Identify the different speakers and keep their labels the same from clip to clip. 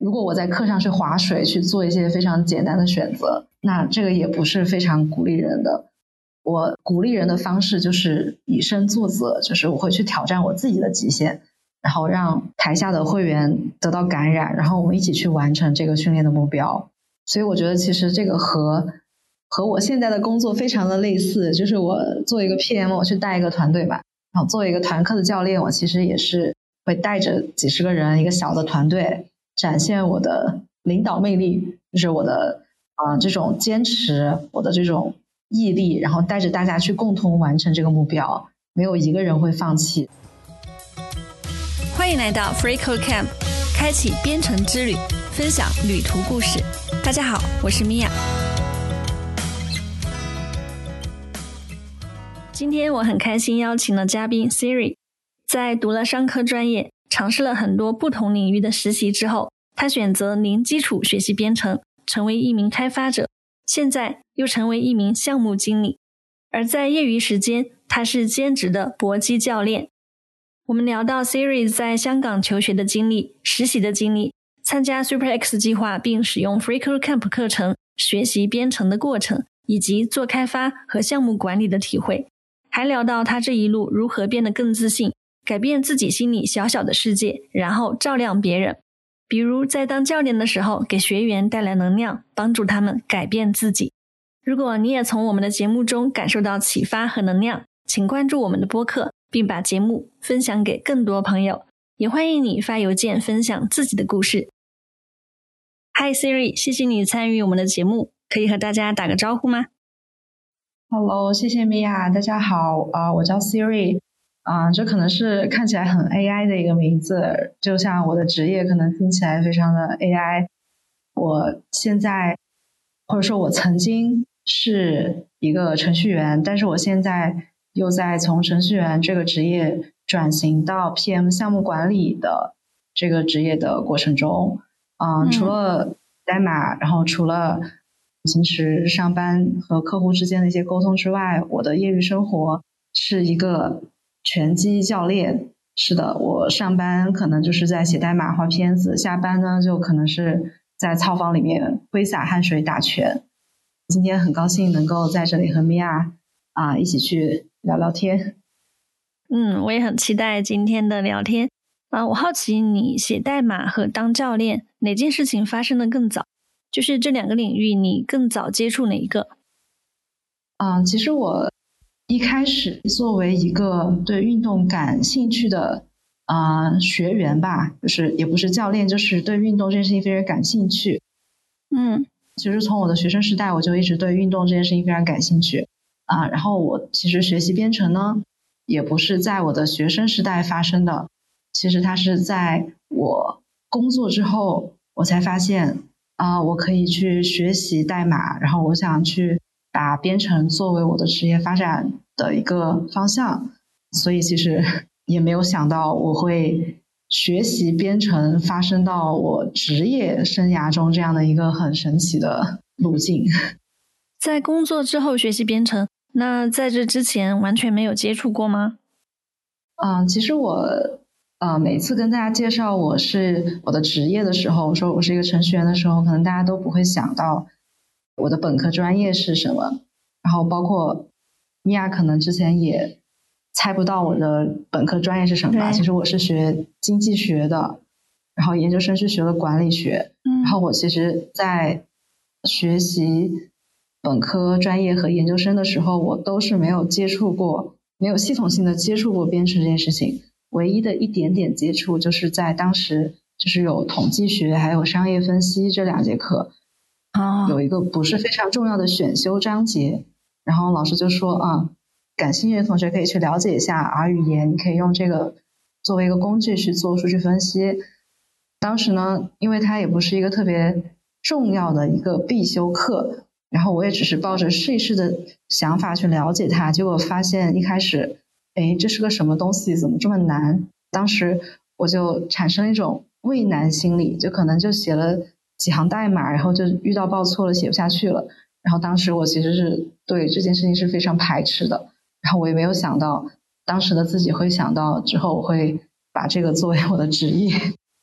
Speaker 1: 如果我在课上去划水，去做一些非常简单的选择，那这个也不是非常鼓励人的。我鼓励人的方式就是以身作则，就是我会去挑战我自己的极限，然后让台下的会员得到感染，然后我们一起去完成这个训练的目标。所以我觉得其实这个和和我现在的工作非常的类似，就是我做一个 PM，我去带一个团队吧，然后作为一个团课的教练，我其实也是会带着几十个人一个小的团队，展现我的领导魅力，就是我的啊这种坚持，我的这种。毅力，然后带着大家去共同完成这个目标，没有一个人会放弃。
Speaker 2: 欢迎来到 Free Code Camp，开启编程之旅，分享旅途故事。大家好，我是米娅。今天我很开心邀请了嘉宾 Siri，在读了商科专业，尝试了很多不同领域的实习之后，他选择零基础学习编程，成为一名开发者。现在又成为一名项目经理，而在业余时间，他是兼职的搏击教练。我们聊到 Siri 在香港求学的经历、实习的经历、参加 Super X 计划并使用 FreeCodeCamp 课程学习编程的过程，以及做开发和项目管理的体会，还聊到他这一路如何变得更自信，改变自己心里小小的世界，然后照亮别人。比如在当教练的时候，给学员带来能量，帮助他们改变自己。如果你也从我们的节目中感受到启发和能量，请关注我们的播客，并把节目分享给更多朋友。也欢迎你发邮件分享自己的故事。Hi Siri，谢谢你参与我们的节目，可以和大家打个招呼吗
Speaker 1: ？Hello，谢谢米娅，大家好啊，我叫 Siri。啊，这可能是看起来很 AI 的一个名字，就像我的职业可能听起来非常的 AI。我现在或者说我曾经是一个程序员，但是我现在又在从程序员这个职业转型到 PM 项目管理的这个职业的过程中。嗯，除了代码，然后除了平时上班和客户之间的一些沟通之外，我的业余生活是一个。拳击教练是的，我上班可能就是在写代码、画片子，下班呢就可能是在操房里面挥洒汗水打拳。今天很高兴能够在这里和米娅啊一起去聊聊天。
Speaker 2: 嗯，我也很期待今天的聊天啊。我好奇你写代码和当教练哪件事情发生的更早？就是这两个领域你更早接触哪一个？
Speaker 1: 啊，其实我。一开始作为一个对运动感兴趣的啊学员吧，就是也不是教练，就是对运动这件事情非常感兴趣。
Speaker 2: 嗯，
Speaker 1: 其实从我的学生时代我就一直对运动这件事情非常感兴趣啊。然后我其实学习编程呢，也不是在我的学生时代发生的，其实它是在我工作之后，我才发现啊，我可以去学习代码，然后我想去。把编程作为我的职业发展的一个方向，所以其实也没有想到我会学习编程发生到我职业生涯中这样的一个很神奇的路径。
Speaker 2: 在工作之后学习编程，那在这之前完全没有接触过吗？
Speaker 1: 嗯，其实我呃每次跟大家介绍我是我的职业的时候，说我是一个程序员的时候，可能大家都不会想到。我的本科专业是什么？然后包括米娅可能之前也猜不到我的本科专业是什么吧？其实我是学经济学的，然后研究生是学了管理学。
Speaker 2: 嗯，
Speaker 1: 然后我其实，在学习本科专业和研究生的时候，我都是没有接触过，没有系统性的接触过编程这件事情。唯一的一点点接触，就是在当时就是有统计学还有商业分析这两节课。
Speaker 2: 啊，
Speaker 1: 有一个不是非常重要的选修章节，然后老师就说啊，感兴趣的同学可以去了解一下 R 语言，你可以用这个作为一个工具去做数据分析。当时呢，因为它也不是一个特别重要的一个必修课，然后我也只是抱着试一试的想法去了解它，结果发现一开始，哎，这是个什么东西？怎么这么难？当时我就产生一种畏难心理，就可能就写了。几行代码，然后就遇到报错了，写不下去了。然后当时我其实是对这件事情是非常排斥的。然后我也没有想到，当时的自己会想到之后我会把这个作为我的职业。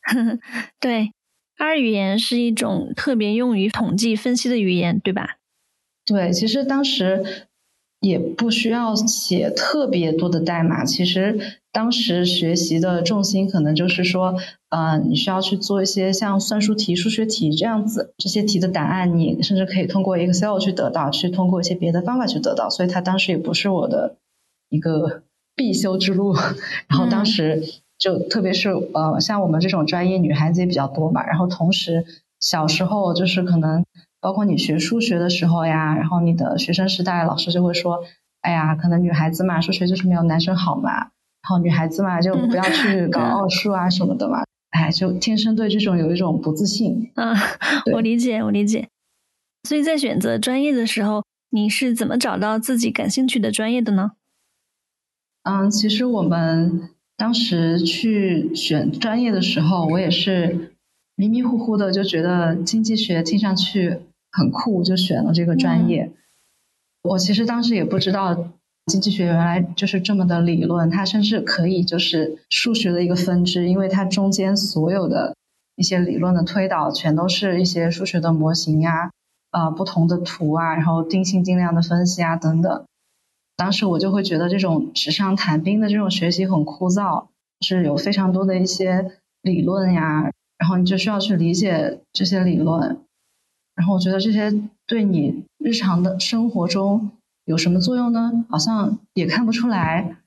Speaker 2: 对，R 语言是一种特别用于统计分析的语言，对吧？
Speaker 1: 对，其实当时也不需要写特别多的代码。其实当时学习的重心可能就是说，呃，你需要去做一些像算术题、数学题这样子，这些题的答案你甚至可以通过 Excel 去得到，去通过一些别的方法去得到。所以它当时也不是我的一个必修之路。然后当时。就特别是呃，像我们这种专业，女孩子也比较多嘛。然后同时，小时候就是可能，包括你学数学的时候呀，然后你的学生时代，老师就会说，哎呀，可能女孩子嘛，数学就是没有男生好嘛。然后女孩子嘛，就不要去 搞奥数啊什么的嘛。哎，就天生对这种有一种不自信。
Speaker 2: 嗯，我理解，我理解。所以在选择专业的时候，你是怎么找到自己感兴趣的专业的呢？
Speaker 1: 嗯，其实我们。当时去选专业的时候，我也是迷迷糊糊的，就觉得经济学听上去很酷，就选了这个专业。我其实当时也不知道经济学原来就是这么的理论，它甚至可以就是数学的一个分支，因为它中间所有的一些理论的推导，全都是一些数学的模型呀，呃，不同的图啊，然后定性定量的分析啊等等。当时我就会觉得这种纸上谈兵的这种学习很枯燥，是有非常多的一些理论呀，然后你就需要去理解这些理论，然后我觉得这些对你日常的生活中有什么作用呢？好像也看不出来。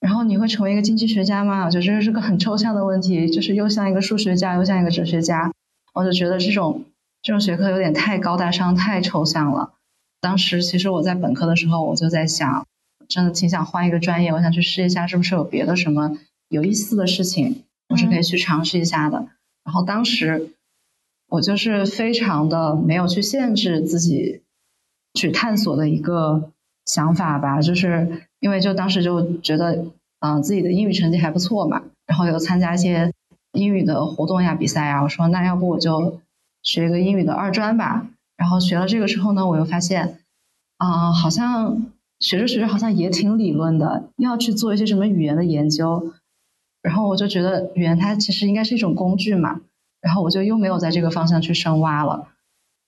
Speaker 1: 然后你会成为一个经济学家吗？我觉得这是个很抽象的问题，就是又像一个数学家，又像一个哲学家。我就觉得这种这种学科有点太高大上，太抽象了。当时其实我在本科的时候，我就在想，真的挺想换一个专业，我想去试一下是不是有别的什么有意思的事情，我是可以去尝试一下的。然后当时我就是非常的没有去限制自己去探索的一个想法吧，就是因为就当时就觉得，嗯，自己的英语成绩还不错嘛，然后有参加一些英语的活动呀、比赛呀，我说那要不我就学一个英语的二专吧。然后学了这个之后呢，我又发现，啊，好像学着学着好像也挺理论的，要去做一些什么语言的研究。然后我就觉得语言它其实应该是一种工具嘛。然后我就又没有在这个方向去深挖了。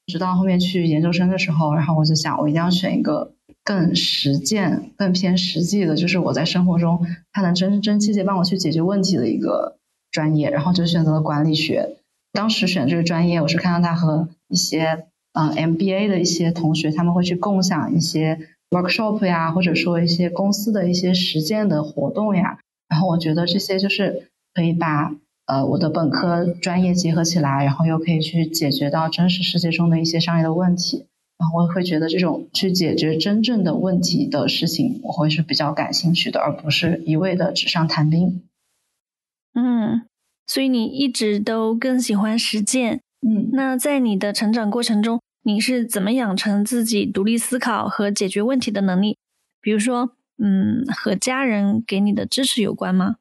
Speaker 1: 直到后面去研究生的时候，然后我就想，我一定要选一个更实践、更偏实际的，就是我在生活中它能真真切切帮我去解决问题的一个专业。然后就选择了管理学。当时选这个专业，我是看到它和一些。嗯，MBA 的一些同学他们会去共享一些 workshop 呀，或者说一些公司的一些实践的活动呀。然后我觉得这些就是可以把呃我的本科专业结合起来，然后又可以去解决到真实世界中的一些商业的问题。然后我会觉得这种去解决真正的问题的事情，我会是比较感兴趣的，而不是一味的纸上谈兵。
Speaker 2: 嗯，所以你一直都更喜欢实践。
Speaker 1: 嗯，
Speaker 2: 那在你的成长过程中。你是怎么养成自己独立思考和解决问题的能力？比如说，嗯，和家人给你的支持有关吗？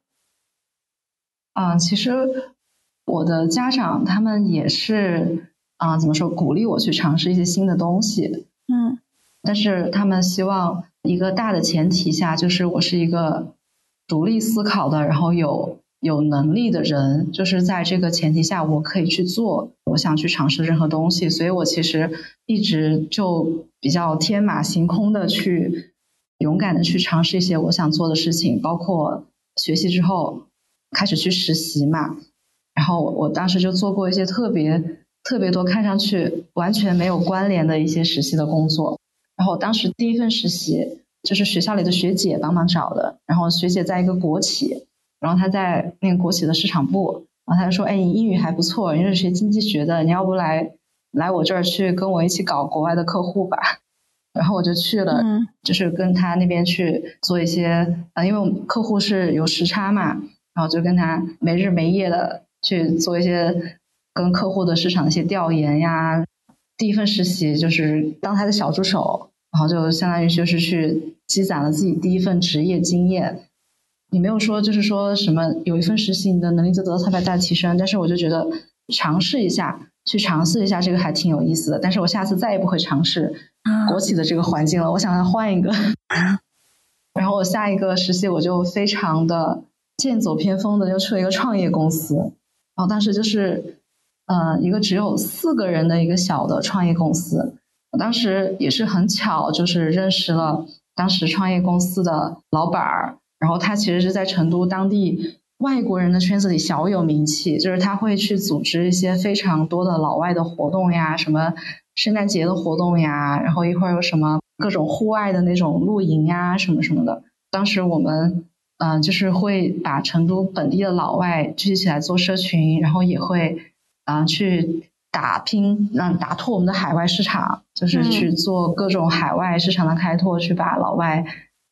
Speaker 1: 啊，其实我的家长他们也是啊，怎么说，鼓励我去尝试一些新的东西。
Speaker 2: 嗯，
Speaker 1: 但是他们希望一个大的前提下，就是我是一个独立思考的，然后有。有能力的人，就是在这个前提下，我可以去做我想去尝试任何东西。所以我其实一直就比较天马行空的去勇敢的去尝试一些我想做的事情，包括学习之后开始去实习嘛。然后我当时就做过一些特别特别多看上去完全没有关联的一些实习的工作。然后当时第一份实习就是学校里的学姐帮忙找的，然后学姐在一个国企。然后她在那个国企的市场部，然后她就说：“哎，你英语还不错，你是学经济学的，你要不来来我这儿去跟我一起搞国外的客户吧？”然后我就去了，就是跟他那边去做一些，呃，因为我们客户是有时差嘛，然后就跟他没日没夜的去做一些跟客户的市场的一些调研呀。第一份实习就是当他的小助手，然后就相当于就是去积攒了自己第一份职业经验。你没有说，就是说什么有一份实习，你的能力就得到特别大的提升。但是我就觉得尝试一下，去尝试一下这个还挺有意思的。但是我下次再也不会尝试国企的这个环境了，我想要换一个。然后我下一个实习，我就非常的剑走偏锋的，又去了一个创业公司。然后当时就是呃，一个只有四个人的一个小的创业公司。我当时也是很巧，就是认识了当时创业公司的老板儿，然后他其实是在成都当地外国人的圈子里小有名气，就是他会去组织一些非常多的老外的活动呀，什么圣诞节的活动呀，然后一会儿有什么各种户外的那种露营呀，什么什么的。当时我们嗯，就是会把成都本地的老外聚集起来做社群，然后也会啊去。打拼，让打拓我们的海外市场，就是去做各种海外市场的开拓，去把老外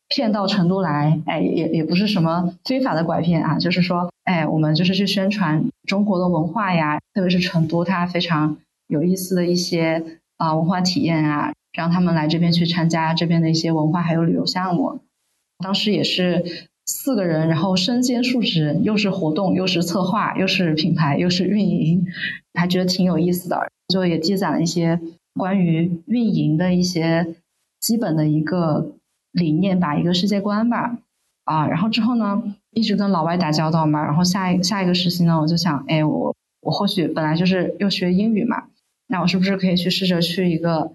Speaker 1: 骗到成都来。哎，也也不是什么非法的拐骗啊，就是说，哎，我们就是去宣传中国的文化呀，特别是成都它非常有意思的一些啊文化体验啊，让他们来这边去参加这边的一些文化还有旅游项目。当时也是四个人，然后身兼数职，又是活动，又是策划，又是品牌，又是运营。还觉得挺有意思的，就也积攒了一些关于运营的一些基本的一个理念吧，一个世界观吧。啊，然后之后呢，一直跟老外打交道嘛，然后下一下一个实习呢，我就想，哎，我我或许本来就是又学英语嘛，那我是不是可以去试着去一个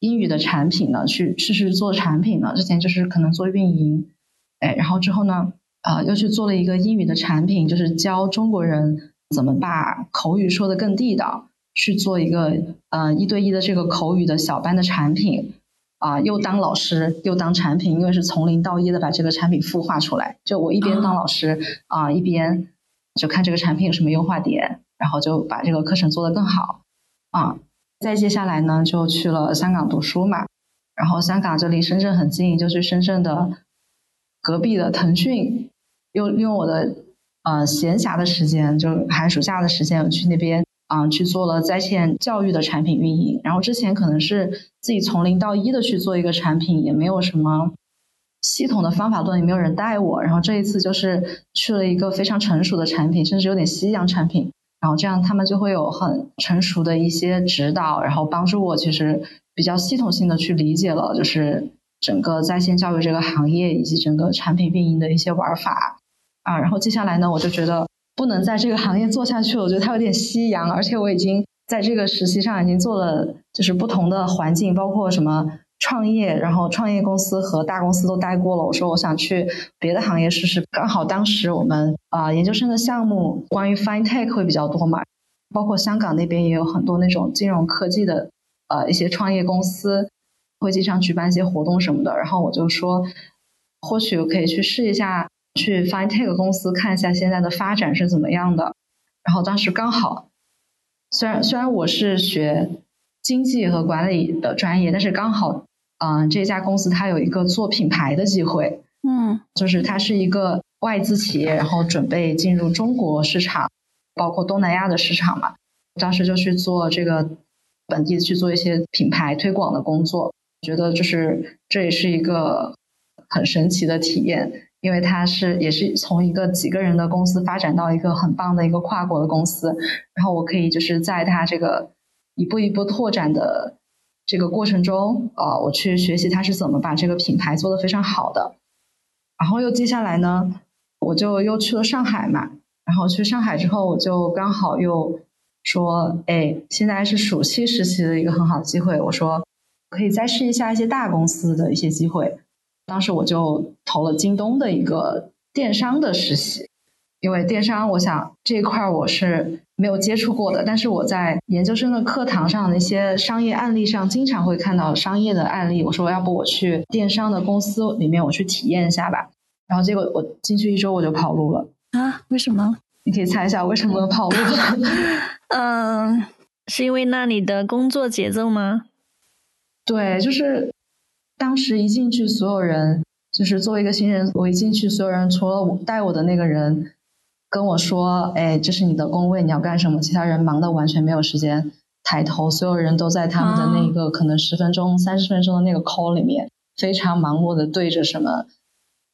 Speaker 1: 英语的产品呢？去试试做产品呢？之前就是可能做运营，哎，然后之后呢，呃，又去做了一个英语的产品，就是教中国人。怎么把口语说的更地道？去做一个呃一对一的这个口语的小班的产品啊，又当老师又当产品，因为是从零到一的把这个产品孵化出来。就我一边当老师啊，一边就看这个产品有什么优化点，然后就把这个课程做得更好啊。再接下来呢，就去了香港读书嘛。然后香港这离深圳很近，就去深圳的隔壁的腾讯，又利用我的。呃，闲暇的时间就寒暑假的时间，去那边啊去做了在线教育的产品运营。然后之前可能是自己从零到一的去做一个产品，也没有什么系统的方法论，也没有人带我。然后这一次就是去了一个非常成熟的产品，甚至有点夕阳产品。然后这样他们就会有很成熟的一些指导，然后帮助我其实比较系统性的去理解了，就是整个在线教育这个行业以及整个产品运营的一些玩法。啊，然后接下来呢，我就觉得不能在这个行业做下去了。我觉得它有点夕阳，而且我已经在这个实习上已经做了，就是不同的环境，包括什么创业，然后创业公司和大公司都待过了。我说我想去别的行业试试。刚好当时我们啊研究生的项目关于 FinTech 会比较多嘛，包括香港那边也有很多那种金融科技的呃一些创业公司会经常举办一些活动什么的。然后我就说，或许可以去试一下。去 FinTech 公司看一下现在的发展是怎么样的。然后当时刚好，虽然虽然我是学经济和管理的专业，但是刚好，嗯，这家公司它有一个做品牌的机会，
Speaker 2: 嗯，
Speaker 1: 就是它是一个外资企业，然后准备进入中国市场，包括东南亚的市场嘛。当时就去做这个本地去做一些品牌推广的工作，觉得就是这也是一个很神奇的体验。因为它是也是从一个几个人的公司发展到一个很棒的一个跨国的公司，然后我可以就是在它这个一步一步拓展的这个过程中，呃，我去学习他是怎么把这个品牌做得非常好的。然后又接下来呢，我就又去了上海嘛，然后去上海之后，我就刚好又说，哎，现在是暑期实习的一个很好的机会，我说可以再试一下一些大公司的一些机会。当时我就投了京东的一个电商的实习，因为电商，我想这一块我是没有接触过的。但是我在研究生的课堂上的一些商业案例上，经常会看到商业的案例。我说，要不我去电商的公司里面，我去体验一下吧。然后结果我进去一周，我就跑路了
Speaker 2: 啊？为什么？
Speaker 1: 你可以猜一下为什么跑路？
Speaker 2: 嗯，是因为那里的工作节奏吗？
Speaker 1: 对，就是。当时一进去，所有人就是作为一个新人，我一进去，所有人除了我带我的那个人跟我说：“哎，这是你的工位，你要干什么？”其他人忙的完全没有时间抬头，所有人都在他们的那个可能十分钟、三十分钟的那个 call 里面，非常忙碌的对着什么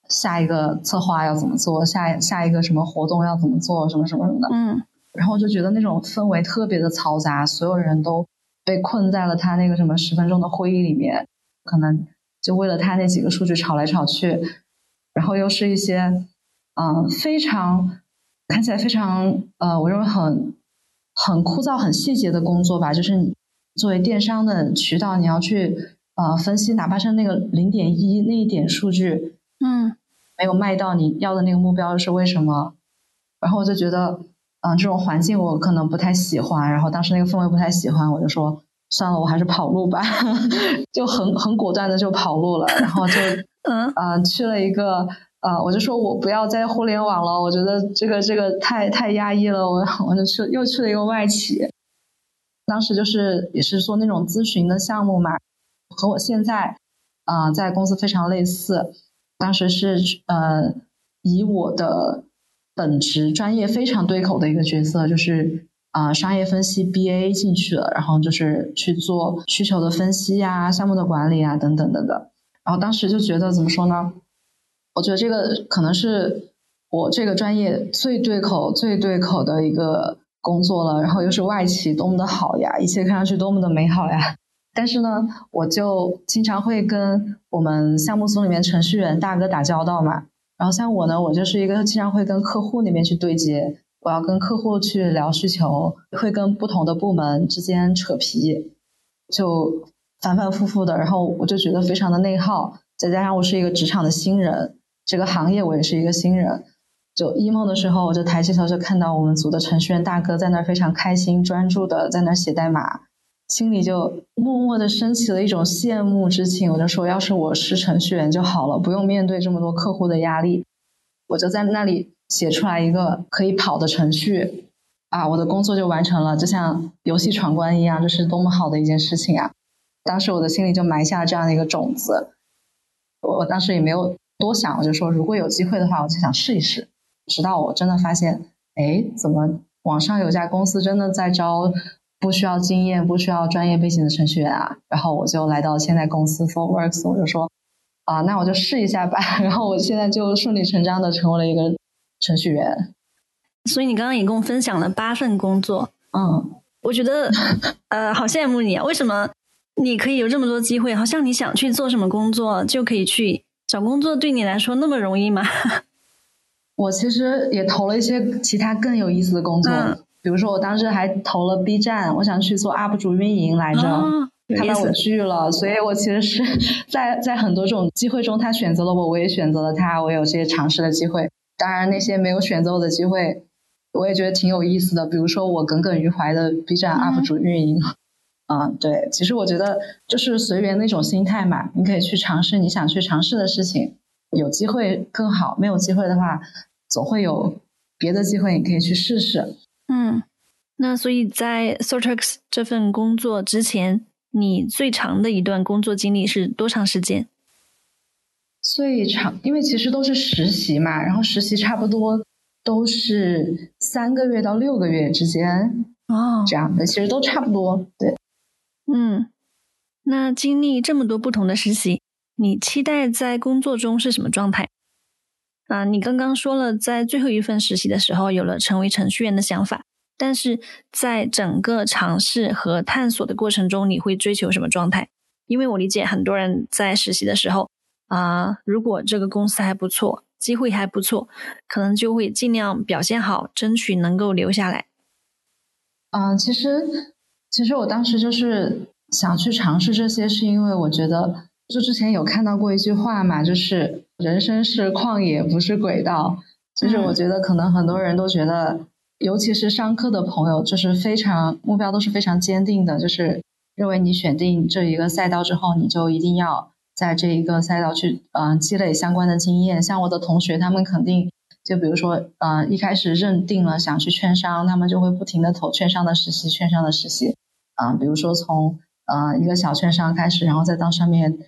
Speaker 1: 下一个策划要怎么做，下下一个什么活动要怎么做，什么什么什么的。
Speaker 2: 嗯，
Speaker 1: 然后就觉得那种氛围特别的嘈杂，所有人都被困在了他那个什么十分钟的会议里面，可能。就为了他那几个数据吵来吵去，然后又是一些，嗯，非常看起来非常，呃，我认为很很枯燥、很细节的工作吧，就是你作为电商的渠道，你要去呃分析，哪怕是那个零点一那一点数据，
Speaker 2: 嗯，
Speaker 1: 没有卖到你要的那个目标是为什么？然后我就觉得，嗯，这种环境我可能不太喜欢，然后当时那个氛围不太喜欢，我就说算了，我还是跑路吧，就很很果断的就跑路了，然后就
Speaker 2: 嗯
Speaker 1: 呃去了一个。啊，我就说我不要在互联网了，我觉得这个这个太太压抑了，我我就去又去了一个外企，当时就是也是做那种咨询的项目嘛，和我现在啊在公司非常类似，当时是呃以我的本职专业非常对口的一个角色，就是啊商业分析 BA 进去了，然后就是去做需求的分析呀、项目的管理啊等等等等，然后当时就觉得怎么说呢？我觉得这个可能是我这个专业最对口、最对口的一个工作了，然后又是外企，多么的好呀！一切看上去多么的美好呀！但是呢，我就经常会跟我们项目组里面程序员大哥打交道嘛。然后像我呢，我就是一个经常会跟客户那边去对接，我要跟客户去聊需求，会跟不同的部门之间扯皮，就反反复复的，然后我就觉得非常的内耗。再加上我是一个职场的新人。这个行业我也是一个新人，就 emo 的时候，我就抬起头就看到我们组的程序员大哥在那儿非常开心、专注的在那儿写代码，心里就默默的升起了一种羡慕之情。我就说，要是我是程序员就好了，不用面对这么多客户的压力，我就在那里写出来一个可以跑的程序，啊，我的工作就完成了，就像游戏闯关一样，这是多么好的一件事情啊！当时我的心里就埋下了这样的一个种子，我当时也没有。多想，我就说如果有机会的话，我就想试一试。直到我真的发现，哎，怎么网上有家公司真的在招不需要经验、不需要专业背景的程序员啊？然后我就来到现在公司 ForWorks，我就说啊，那我就试一下吧。然后我现在就顺理成章的成为了一个程序员。
Speaker 2: 所以你刚刚一共分享了八份工作，
Speaker 1: 嗯，
Speaker 2: 我觉得呃，好羡慕你啊！为什么你可以有这么多机会？好像你想去做什么工作就可以去。找工作对你来说那么容易吗？
Speaker 1: 我其实也投了一些其他更有意思的工作，比如说我当时还投了 B 站，我想去做 UP 主运营来着，他把我拒了，所以我其实是 在在很多种机会中，他选择了我，我也选择了他，我有这些尝试的机会。当然，那些没有选择我的机会，我也觉得挺有意思的，比如说我耿耿于怀的 B 站 UP 主运营。嗯，对，其实我觉得就是随缘的一种心态嘛，你可以去尝试你想去尝试的事情，有机会更好，没有机会的话，总会有别的机会，你可以去试试。
Speaker 2: 嗯，那所以在 Sortex 这份工作之前，你最长的一段工作经历是多长时间？
Speaker 1: 最长，因为其实都是实习嘛，然后实习差不多都是三个月到六个月之间
Speaker 2: 哦，
Speaker 1: 这样的，其实都差不多，对。
Speaker 2: 嗯，那经历这么多不同的实习，你期待在工作中是什么状态？啊，你刚刚说了，在最后一份实习的时候有了成为程序员的想法，但是在整个尝试和探索的过程中，你会追求什么状态？因为我理解很多人在实习的时候啊，如果这个公司还不错，机会还不错，可能就会尽量表现好，争取能够留下来。
Speaker 1: 嗯，其实。其实我当时就是想去尝试这些，是因为我觉得，就之前有看到过一句话嘛，就是人生是旷野，不是轨道。就是我觉得可能很多人都觉得，尤其是上课的朋友，就是非常目标都是非常坚定的，就是认为你选定这一个赛道之后，你就一定要在这一个赛道去嗯积累相关的经验。像我的同学，他们肯定就比如说嗯一开始认定了想去券商，他们就会不停的投券商的实习，券商的实习。啊，比如说从呃一个小券商开始，然后再到上面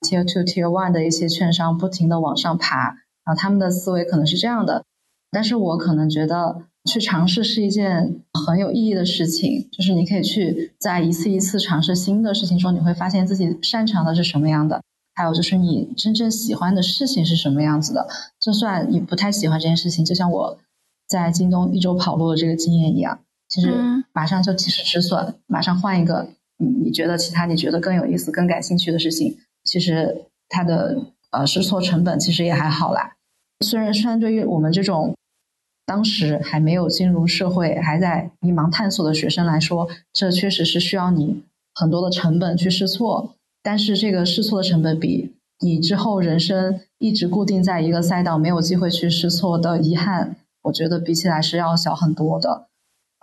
Speaker 1: tier two tier one 的一些券商，不停的往上爬，然后，他们的思维可能是这样的，但是我可能觉得去尝试是一件很有意义的事情，就是你可以去在一次一次尝试新的事情中，你会发现自己擅长的是什么样的，还有就是你真正喜欢的事情是什么样子的。就算你不太喜欢这件事情，就像我在京东一周跑路的这个经验一样。其实马上就及时止损，马上换一个你你觉得其他你觉得更有意思、更感兴趣的事情。其实它的呃试错成本其实也还好啦。虽然虽然对于我们这种当时还没有进入社会、还在迷茫探索的学生来说，这确实是需要你很多的成本去试错。但是这个试错的成本比你之后人生一直固定在一个赛道，没有机会去试错的遗憾，我觉得比起来是要小很多的。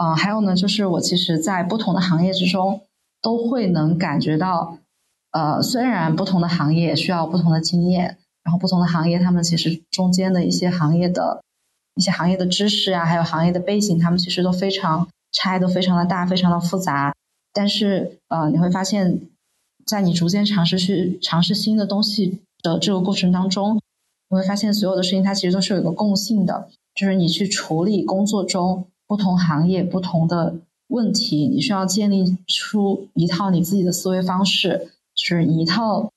Speaker 1: 嗯，还有呢，就是我其实，在不同的行业之中，都会能感觉到，呃，虽然不同的行业需要不同的经验，然后不同的行业，他们其实中间的一些行业的一些行业的知识啊，还有行业的背景，他们其实都非常差异都非常的大，非常的复杂。但是，呃，你会发现，在你逐渐尝试去尝试新的东西的这个过程当中，你会发现所有的事情它其实都是有一个共性的，就是你去处理工作中。不同行业不同的问题，你需要建立出一套你自己的思维方式，就是一套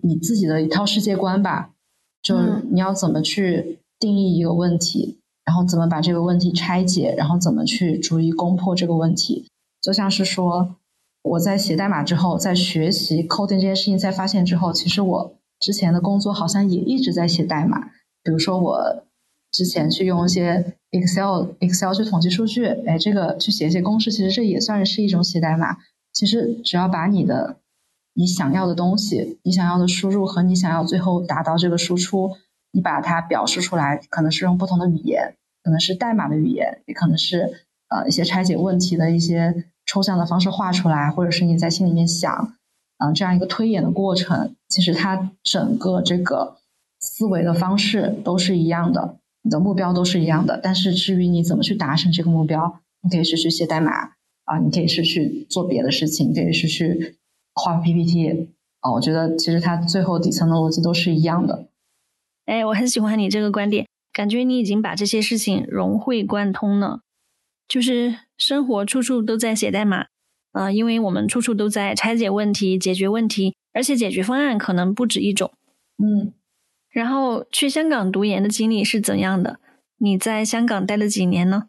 Speaker 1: 你自己的一套世界观吧。就你要怎么去定义一个问题，然后怎么把这个问题拆解，然后怎么去逐一攻破这个问题。就像是说，我在写代码之后，在学习 coding 这件事情，在发现之后，其实我之前的工作好像也一直在写代码。比如说我。之前去用一些 Excel Excel 去统计数据，哎，这个去写一些公式，其实这也算是一种写代码。其实只要把你的你想要的东西，你想要的输入和你想要最后达到这个输出，你把它表示出来，可能是用不同的语言，可能是代码的语言，也可能是呃一些拆解问题的一些抽象的方式画出来，或者是你在心里面想，嗯，这样一个推演的过程，其实它整个这个思维的方式都是一样的。你的目标都是一样的，但是至于你怎么去达成这个目标，你可以是去写代码啊，你可以是去做别的事情，可以是去画 PPT 啊。我觉得其实它最后底层的逻辑都是一样的。
Speaker 2: 哎，我很喜欢你这个观点，感觉你已经把这些事情融会贯通了。就是生活处处都在写代码啊，因为我们处处都在拆解问题、解决问题，而且解决方案可能不止一种。
Speaker 1: 嗯。
Speaker 2: 然后去香港读研的经历是怎样的？你在香港待了几年呢？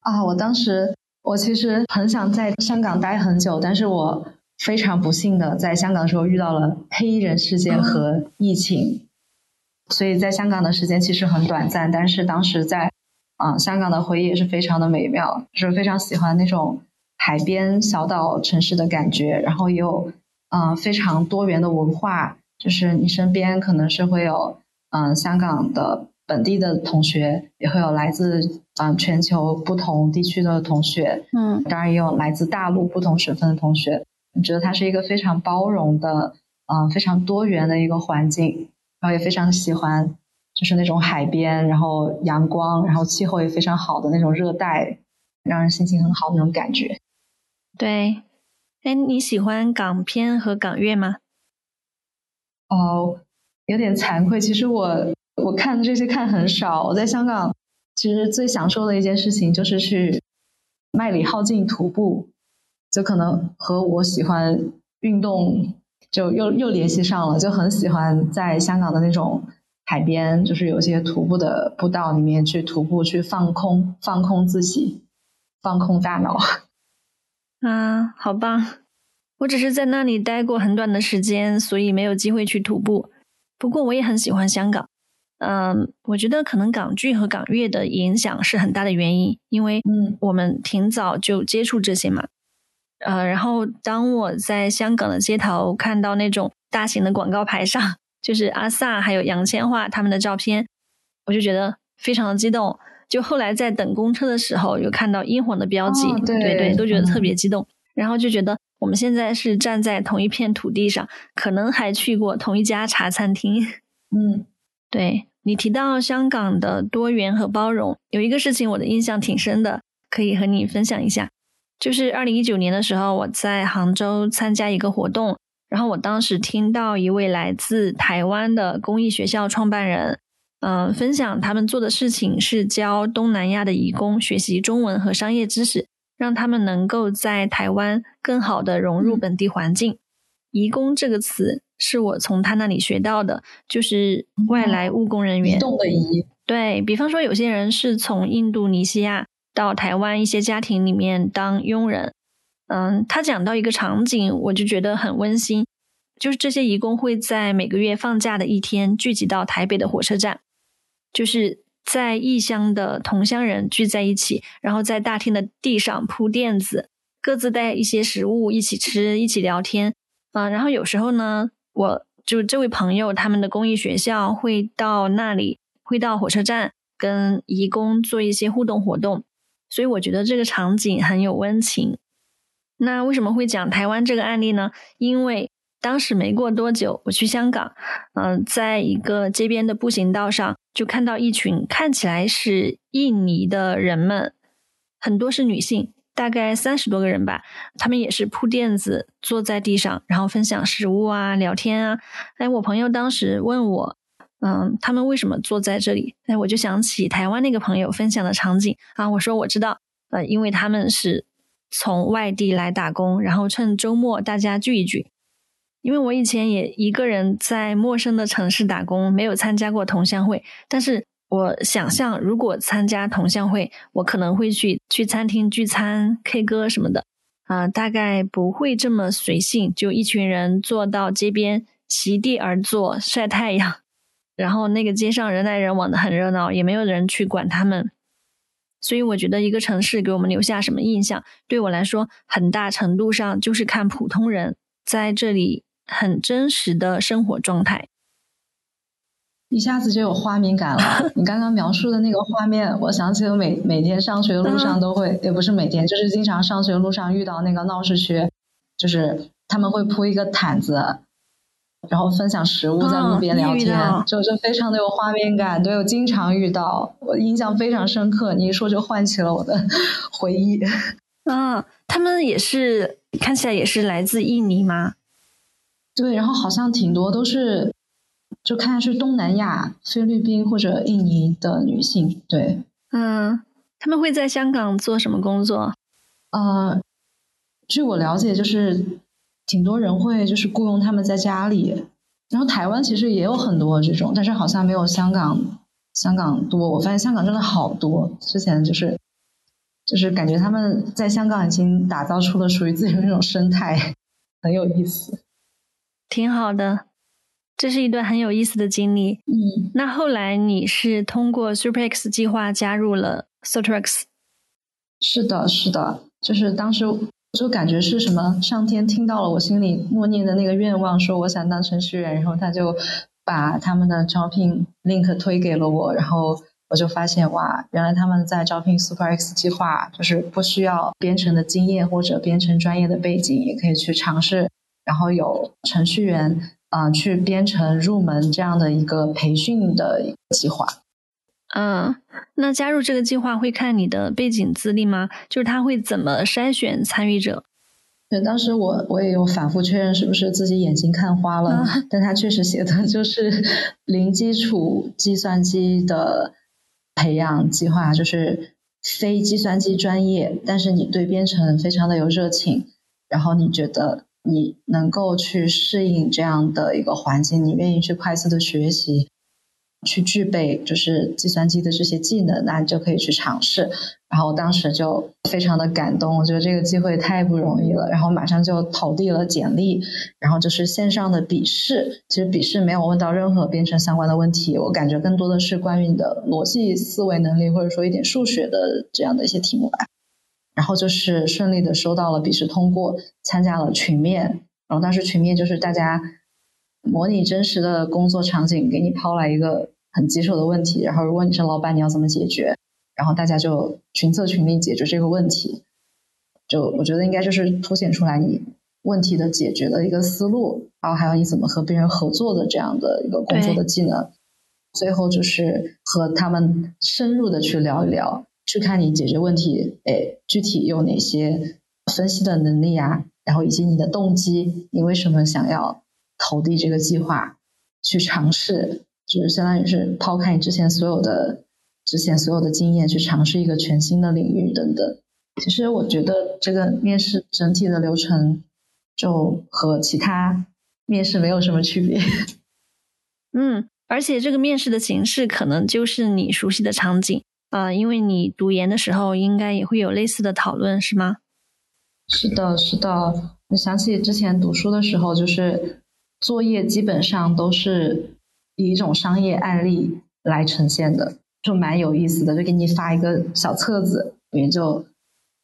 Speaker 1: 啊，我当时我其实很想在香港待很久，但是我非常不幸的在香港的时候遇到了黑衣人事件和疫情，所以在香港的时间其实很短暂。但是当时在啊香港的回忆也是非常的美妙，就是非常喜欢那种海边小岛城市的感觉，然后也有嗯非常多元的文化。就是你身边可能是会有，嗯，香港的本地的同学，也会有来自嗯全球不同地区的同学，
Speaker 2: 嗯，
Speaker 1: 当然也有来自大陆不同省份的同学。我觉得它是一个非常包容的，嗯，非常多元的一个环境，然后也非常喜欢，就是那种海边，然后阳光，然后气候也非常好的那种热带，让人心情很好那种感觉。
Speaker 2: 对，哎，你喜欢港片和港乐吗？
Speaker 1: 哦，有点惭愧。其实我我看这些看很少。我在香港，其实最享受的一件事情就是去麦理浩径徒步，就可能和我喜欢运动就又又联系上了，就很喜欢在香港的那种海边，就是有些徒步的步道里面去徒步，去放空放空自己，放空大脑。
Speaker 2: 啊，好棒！我只是在那里待过很短的时间，所以没有机会去徒步。不过我也很喜欢香港。嗯，我觉得可能港剧和港乐的影响是很大的原因，因为
Speaker 1: 嗯，
Speaker 2: 我们挺早就接触这些嘛。呃，然后当我在香港的街头看到那种大型的广告牌上，就是阿 sa 还有杨千嬅他们的照片，我就觉得非常的激动。就后来在等公车的时候，有看到英皇的标记，
Speaker 1: 对
Speaker 2: 对，都觉得特别激动。然后就觉得。我们现在是站在同一片土地上，可能还去过同一家茶餐厅。
Speaker 1: 嗯，
Speaker 2: 对你提到香港的多元和包容，有一个事情我的印象挺深的，可以和你分享一下。就是二零一九年的时候，我在杭州参加一个活动，然后我当时听到一位来自台湾的公益学校创办人，嗯，分享他们做的事情是教东南亚的义工学习中文和商业知识。让他们能够在台湾更好的融入本地环境。移工这个词是我从他那里学到的，就是外来务工人员。
Speaker 1: 移动的移。
Speaker 2: 对比方说，有些人是从印度尼西亚到台湾一些家庭里面当佣人。嗯，他讲到一个场景，我就觉得很温馨，就是这些移工会在每个月放假的一天聚集到台北的火车站，就是。在异乡的同乡人聚在一起，然后在大厅的地上铺垫子，各自带一些食物一起吃，一起聊天。啊，然后有时候呢，我就这位朋友他们的公益学校会到那里，会到火车站跟义工做一些互动活动，所以我觉得这个场景很有温情。那为什么会讲台湾这个案例呢？因为当时没过多久，我去香港，嗯，在一个街边的步行道上，就看到一群看起来是印尼的人们，很多是女性，大概三十多个人吧。他们也是铺垫子坐在地上，然后分享食物啊，聊天啊。哎，我朋友当时问我，嗯，他们为什么坐在这里？哎，我就想起台湾那个朋友分享的场景啊。我说我知道，呃，因为他们是。从外地来打工，然后趁周末大家聚一聚。因为我以前也一个人在陌生的城市打工，没有参加过同乡会。但是我想象，如果参加同乡会，我可能会去去餐厅聚餐、K 歌什么的啊，大概不会这么随性，就一群人坐到街边，席地而坐晒太阳。然后那个街上人来人往的很热闹，也没有人去管他们。所以我觉得一个城市给我们留下什么印象，对我来说，很大程度上就是看普通人在这里很真实的生活状态。
Speaker 1: 一下子就有画面感了。你刚刚描述的那个画面，我想起了每每天上学路上都会，也不是每天，就是经常上学路上遇到那个闹市区，就是他们会铺一个毯子。然后分享食物，在路边聊天，就就非常的有画面感，对我经常遇到，我印象非常深刻。你一说就唤起了我的回忆。
Speaker 2: 嗯，他们也是看起来也是来自印尼吗？
Speaker 1: 对，然后好像挺多都是，就看是东南亚、菲律宾或者印尼的女性。对，
Speaker 2: 嗯，他们会在香港做什么工作？
Speaker 1: 呃，据我了解，就是。挺多人会就是雇佣他们在家里，然后台湾其实也有很多这种，但是好像没有香港香港多。我发现香港真的好多，之前就是就是感觉他们在香港已经打造出了属于自己的那种生态，很有意思，
Speaker 2: 挺好的。这是一段很有意思的经历。
Speaker 1: 嗯，
Speaker 2: 那后来你是通过 Super X 计划加入了 Sotrax？
Speaker 1: 是的，是的，就是当时。就感觉是什么上天听到了我心里默念的那个愿望，说我想当程序员，然后他就把他们的招聘 link 推给了我，然后我就发现哇，原来他们在招聘 Super X 计划，就是不需要编程的经验或者编程专业的背景也可以去尝试，然后有程序员啊去编程入门这样的一个培训的计划。
Speaker 2: 嗯，那加入这个计划会看你的背景资历吗？就是他会怎么筛选参与者？
Speaker 1: 对，当时我我也有反复确认是不是自己眼睛看花了，但他确实写的就是 零基础计算机的培养计划，就是非计算机专业，但是你对编程非常的有热情，然后你觉得你能够去适应这样的一个环境，你愿意去快速的学习。去具备就是计算机的这些技能，那你就可以去尝试。然后当时就非常的感动，我觉得这个机会太不容易了。然后马上就投递了简历，然后就是线上的笔试。其实笔试没有问到任何编程相关的问题，我感觉更多的是关于你的逻辑思维能力，或者说一点数学的这样的一些题目吧。然后就是顺利的收到了笔试通过，参加了群面。然后当时群面就是大家。模拟真实的工作场景，给你抛来一个很棘手的问题，然后如果你是老板，你要怎么解决？然后大家就群策群力解决这个问题。就我觉得应该就是凸显出来你问题的解决的一个思路，然后还有你怎么和别人合作的这样的一个工作的技能。最后就是和他们深入的去聊一聊，去看你解决问题，哎，具体有哪些分析的能力啊？然后以及你的动机，你为什么想要？投递这个计划，去尝试，就是相当于是抛开你之前所有的之前所有的经验，去尝试一个全新的领域等等。其实我觉得这个面试整体的流程就和其他面试没有什么区别。
Speaker 2: 嗯，而且这个面试的形式可能就是你熟悉的场景呃，因为你读研的时候应该也会有类似的讨论，是吗？
Speaker 1: 是的，是的。我想起之前读书的时候，就是。作业基本上都是以一种商业案例来呈现的，就蛮有意思的，就给你发一个小册子，里面就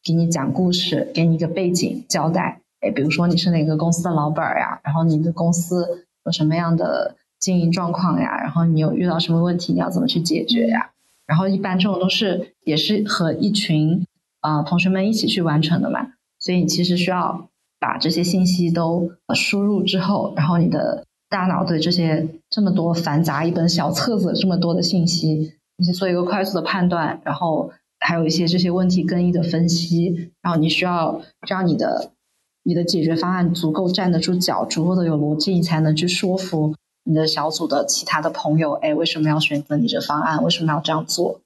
Speaker 1: 给你讲故事，给你一个背景交代。哎，比如说你是哪个公司的老板呀？然后你的公司有什么样的经营状况呀？然后你有遇到什么问题，你要怎么去解决呀？然后一般这种都是也是和一群啊同学们一起去完成的嘛，所以你其实需要把这些信息都输入之后，然后你的大脑对这些这么多繁杂一本小册子这么多的信息，你去做一个快速的判断，然后还有一些这些问题更易的分析，然后你需要让你的。你的解决方案足够站得住脚，足够的有逻辑，你才能去说服你的小组的其他的朋友。哎，为什么要选择你这方案？为什么要这样做？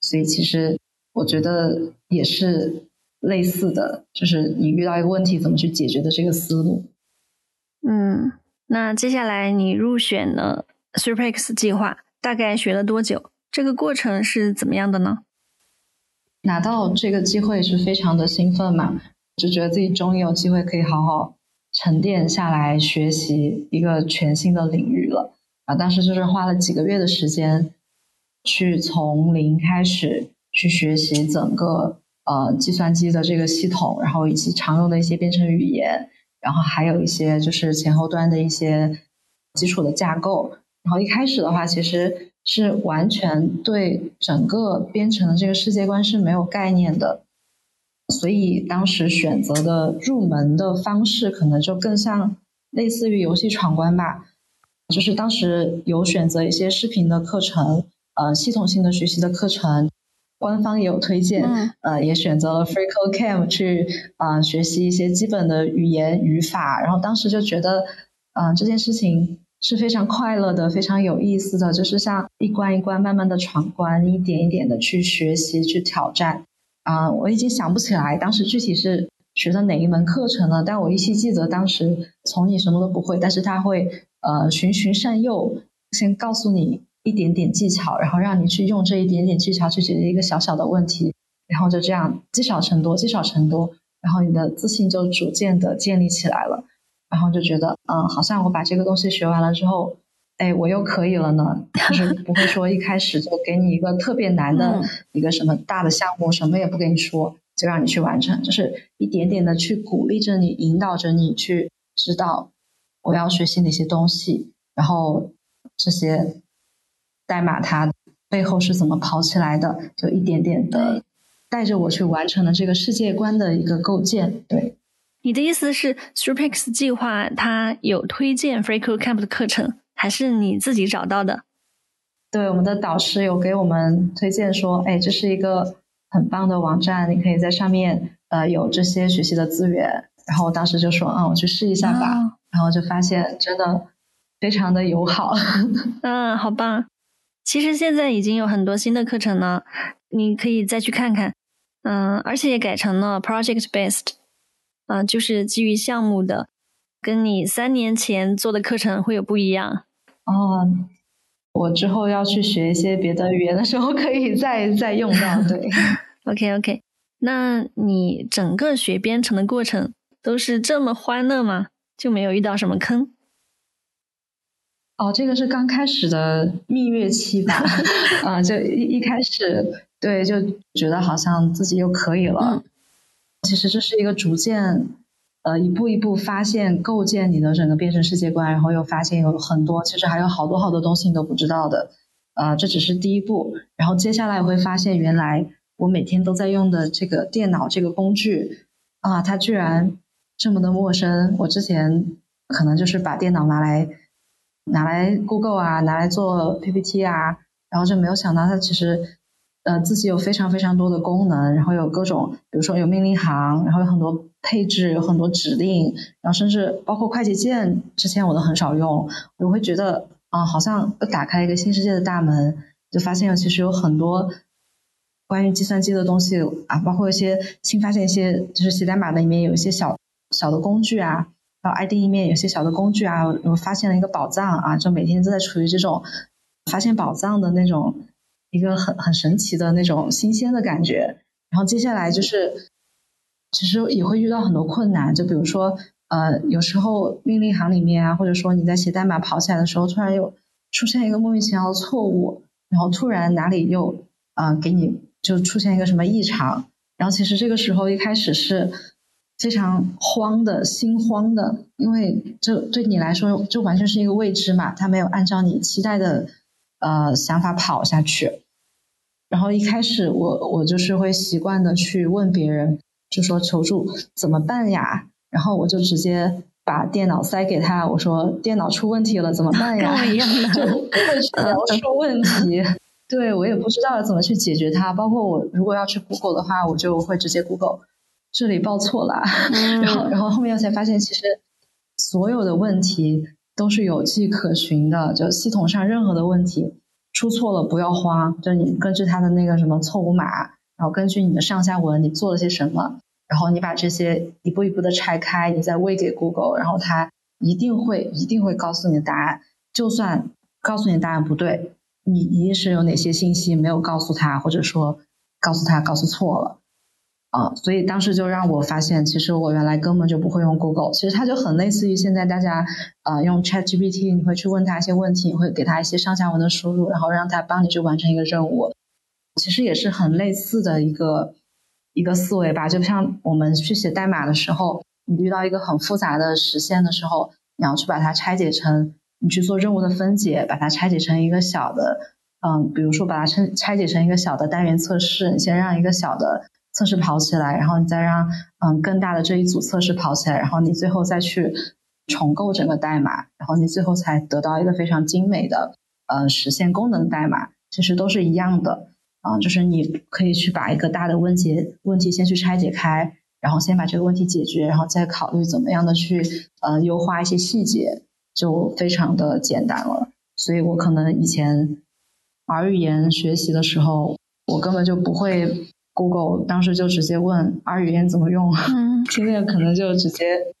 Speaker 1: 所以其实我觉得也是类似的，就是你遇到一个问题怎么去解决的这个思路。
Speaker 2: 嗯，那接下来你入选了 SuperX 计划，大概学了多久？这个过程是怎么样的呢？
Speaker 1: 拿到这个机会是非常的兴奋嘛。就觉得自己终于有机会可以好好沉淀下来学习一个全新的领域了啊！当时就是花了几个月的时间，去从零开始去学习整个呃计算机的这个系统，然后以及常用的一些编程语言，然后还有一些就是前后端的一些基础的架构。然后一开始的话，其实是完全对整个编程的这个世界观是没有概念的。所以当时选择的入门的方式，可能就更像类似于游戏闯关吧。就是当时有选择一些视频的课程，呃，系统性的学习的课程，官方也有推荐，呃，也选择了 FreeCodeCamp 去啊学习一些基本的语言语法。然后当时就觉得，嗯，这件事情是非常快乐的，非常有意思的，就是像一关一关慢慢的闯关，一点一点的去学习去挑战。啊，我已经想不起来当时具体是学的哪一门课程了，但我依稀记得当时从你什么都不会，但是他会呃循循善诱，先告诉你一点点技巧，然后让你去用这一点点技巧去解决一个小小的问题，然后就这样积少成多，积少成多，然后你的自信就逐渐的建立起来了，然后就觉得嗯，好像我把这个东西学完了之后。哎，我又可以了呢，就是不会说一开始就给你一个特别难的一个什么大的项目，什么也不跟你说，就让你去完成，就是一点点的去鼓励着你，引导着你去知道我要学习哪些东西，然后这些代码它背后是怎么跑起来的，就一点点的带着我去完成了这个世界观的一个构建。对，
Speaker 2: 你的意思是 SuperX 计划它有推荐 FreeCodeCamp 的课程？还是你自己找到的？
Speaker 1: 对，我们的导师有给我们推荐说，哎，这是一个很棒的网站，你可以在上面呃有这些学习的资源。然后我当时就说，嗯，我去试一下吧。然后就发现真的非常的友好。
Speaker 2: 嗯，好棒。其实现在已经有很多新的课程了，你可以再去看看。嗯，而且也改成了 project based，嗯，就是基于项目的，跟你三年前做的课程会有不一样。
Speaker 1: 哦，我之后要去学一些别的语言的时候，可以再再用到。对，
Speaker 2: OK OK。那你整个学编程的过程都是这么欢乐吗？就没有遇到什么坑？
Speaker 1: 哦，这个是刚开始的蜜月期吧？啊，就一一开始，对，就觉得好像自己又可以了。其实这是一个逐渐。呃，一步一步发现构建你的整个编程世界观，然后又发现有很多，其实还有好多好多东西你都不知道的。呃，这只是第一步，然后接下来会发现，原来我每天都在用的这个电脑这个工具啊，它居然这么的陌生。我之前可能就是把电脑拿来拿来 Google 啊，拿来做 PPT 啊，然后就没有想到它其实。呃，自己有非常非常多的功能，然后有各种，比如说有命令行，然后有很多配置，有很多指令，然后甚至包括快捷键，之前我都很少用，我会觉得啊，好像又打开一个新世界的大门，就发现其实有很多关于计算机的东西啊，包括一些新发现一些，就是写代码的里面有一些小小的工具啊，然后 IDE 面有些小的工具啊，我发现了一个宝藏啊，就每天都在处于这种发现宝藏的那种。一个很很神奇的那种新鲜的感觉，然后接下来就是，其实也会遇到很多困难，就比如说，呃，有时候命令行里面啊，或者说你在写代码跑起来的时候，突然又出现一个莫名其妙的错误，然后突然哪里又啊给你就出现一个什么异常，然后其实这个时候一开始是非常慌的心慌的，因为这对你来说就完全是一个未知嘛，它没有按照你期待的呃想法跑下去。然后一开始我我就是会习惯的去问别人，就说求助怎么办呀？然后我就直接把电脑塞给他，我说电脑出问题了怎么办呀？
Speaker 2: 跟我一样的，
Speaker 1: 就不会去描述问题。对我也不知道怎么去解决它。包括我如果要去 Google 的话，我就会直接 Google 这里报错了，然后然后后面又才发现，其实所有的问题都是有迹可循的，就系统上任何的问题。出错了不要慌，就你根据它的那个什么错误码，然后根据你的上下文你做了些什么，然后你把这些一步一步的拆开，你再喂给 Google，然后它一定会一定会告诉你的答案。就算告诉你答案不对，你一定是有哪些信息没有告诉他，或者说告诉他告诉错了。啊，所以当时就让我发现，其实我原来根本就不会用 Google，其实它就很类似于现在大家呃用 ChatGPT，你会去问他一些问题，你会给他一些上下文的输入，然后让他帮你去完成一个任务，其实也是很类似的一个一个思维吧。就像我们去写代码的时候，你遇到一个很复杂的实现的时候，你要去把它拆解成，你去做任务的分解，把它拆解成一个小的，嗯，比如说把它拆拆解成一个小的单元测试，你先让一个小的。测试跑起来，然后你再让嗯更大的这一组测试跑起来，然后你最后再去重构整个代码，然后你最后才得到一个非常精美的呃实现功能代码。其实都是一样的啊，就是你可以去把一个大的问题问题先去拆解开，然后先把这个问题解决，然后再考虑怎么样的去呃优化一些细节，就非常的简单了。所以我可能以前玩语言学习的时候，我根本就不会。Google 当时就直接问 R 语言怎么用，现在 可能就直接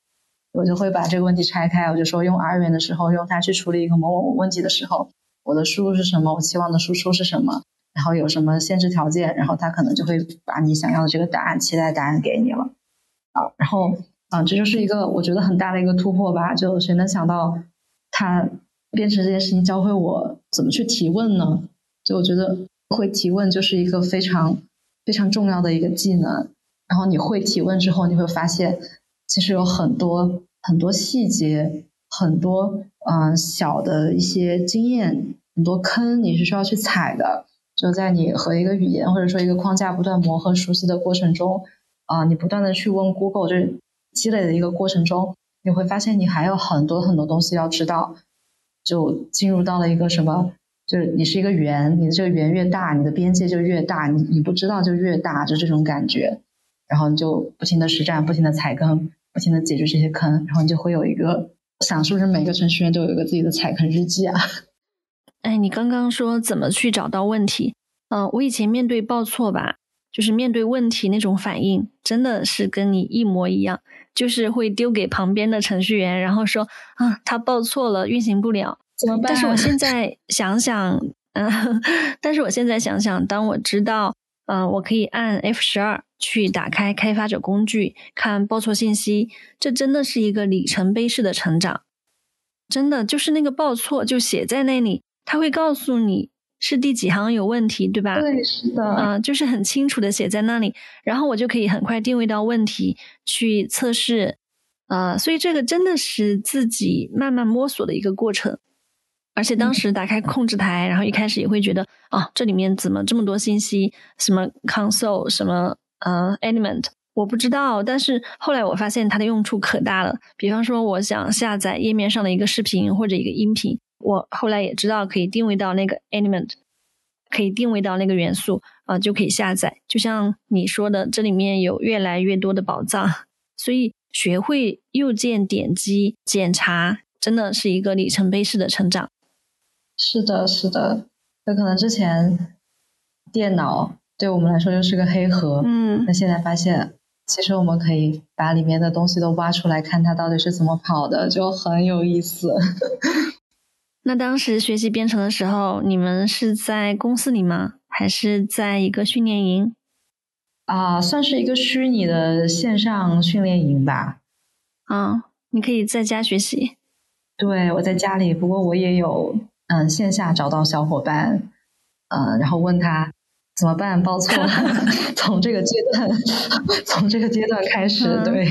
Speaker 1: 我就会把这个问题拆开，我就说用 R 语言的时候，用它去处理一个某某问题的时候，我的输入是什么，我期望的输出是什么，然后有什么限制条件，然后它可能就会把你想要的这个答案、期待答案给你了。啊，然后啊，这就是一个我觉得很大的一个突破吧。就谁能想到它编程这件事情教会我怎么去提问呢？就我觉得会提问就是一个非常。非常重要的一个技能，然后你会提问之后，你会发现其实有很多很多细节，很多嗯小的一些经验，很多坑你是需要去踩的。就在你和一个语言或者说一个框架不断磨合熟悉的过程中，啊，你不断的去问 Google 这积累的一个过程中，你会发现你还有很多很多东西要知道，就进入到了一个什么？就是你是一个圆，你的这个圆越大，你的边界就越大，你你不知道就越大，就这种感觉。然后你就不停的实战，不停的踩坑，不停的解决这些坑，然后你就会有一个想，是不是每个程序员都有一个自己的踩坑日记啊？
Speaker 2: 哎，你刚刚说怎么去找到问题？嗯，我以前面对报错吧，就是面对问题那种反应，真的是跟你一模一样，就是会丢给旁边的程序员，然后说啊，他报错了，运行不了。
Speaker 1: 怎么办？
Speaker 2: 但是我现在想想，嗯，但是我现在想想，当我知道，嗯，我可以按 F 十二去打开开发者工具，看报错信息，这真的是一个里程碑式的成长。真的，就是那个报错就写在那里，他会告诉你是第几行有问题，对吧？
Speaker 1: 对，是的，
Speaker 2: 嗯，就是很清楚的写在那里，然后我就可以很快定位到问题去测试，呃，所以这个真的是自己慢慢摸索的一个过程。而且当时打开控制台，然后一开始也会觉得，啊，这里面怎么这么多信息？什么 console，什么呃 element，我不知道。但是后来我发现它的用处可大了。比方说，我想下载页面上的一个视频或者一个音频，我后来也知道可以定位到那个 element，可以定位到那个元素，啊，就可以下载。就像你说的，这里面有越来越多的宝藏，所以学会右键点击检查，真的是一个里程碑式的成长。
Speaker 1: 是的，是的，那可能之前电脑对我们来说就是个黑盒，
Speaker 2: 嗯，
Speaker 1: 那现在发现，其实我们可以把里面的东西都挖出来，看它到底是怎么跑的，就很有意思。
Speaker 2: 那当时学习编程的时候，你们是在公司里吗？还是在一个训练营？
Speaker 1: 啊，算是一个虚拟的线上训练营吧。
Speaker 2: 啊，你可以在家学习。
Speaker 1: 对，我在家里，不过我也有。嗯，线下找到小伙伴，呃，然后问他怎么办报错了，从这个阶段，从这个阶段开始，对。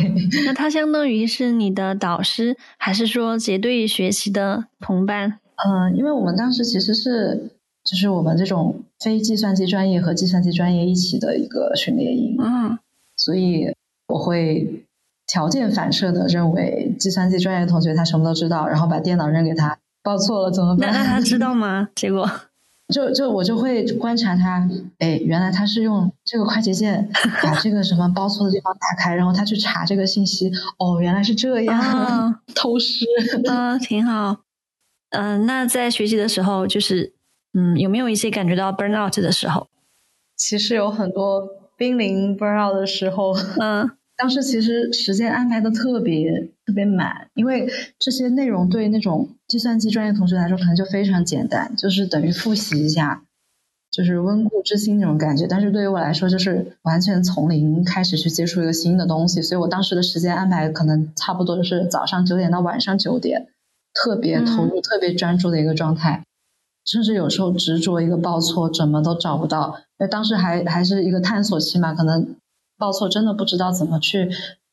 Speaker 2: 那 他相当于是你的导师，还是说结对学习的同伴？
Speaker 1: 嗯，因为我们当时其实是就是我们这种非计算机专业和计算机专业一起的一个训练营，
Speaker 2: 嗯，
Speaker 1: 所以我会。条件反射的认为计算机专业的同学他什么都知道，然后把电脑扔给他，报错了怎么办？
Speaker 2: 那他知道吗？结果
Speaker 1: 就就我就会观察他，哎，原来他是用这个快捷键 把这个什么报错的地方打开，然后他去查这个信息，哦，原来是这样，偷师，
Speaker 2: 嗯，挺好。嗯，那在学习的时候，就是嗯，有没有一些感觉到 burn out 的时候？
Speaker 1: 其实有很多濒临 burn out 的时候，嗯。当时其实时间安排的特别特别满，因为这些内容对那种计算机专业同学来说可能就非常简单，就是等于复习一下，就是温故知新那种感觉。但是对于我来说，就是完全从零开始去接触一个新的东西，所以我当时的时间安排可能差不多就是早上九点到晚上九点，特别投入、特别专注的一个状态，甚至有时候执着一个报错，怎么都找不到。因为当时还还是一个探索期嘛，可能。报错真的不知道怎么去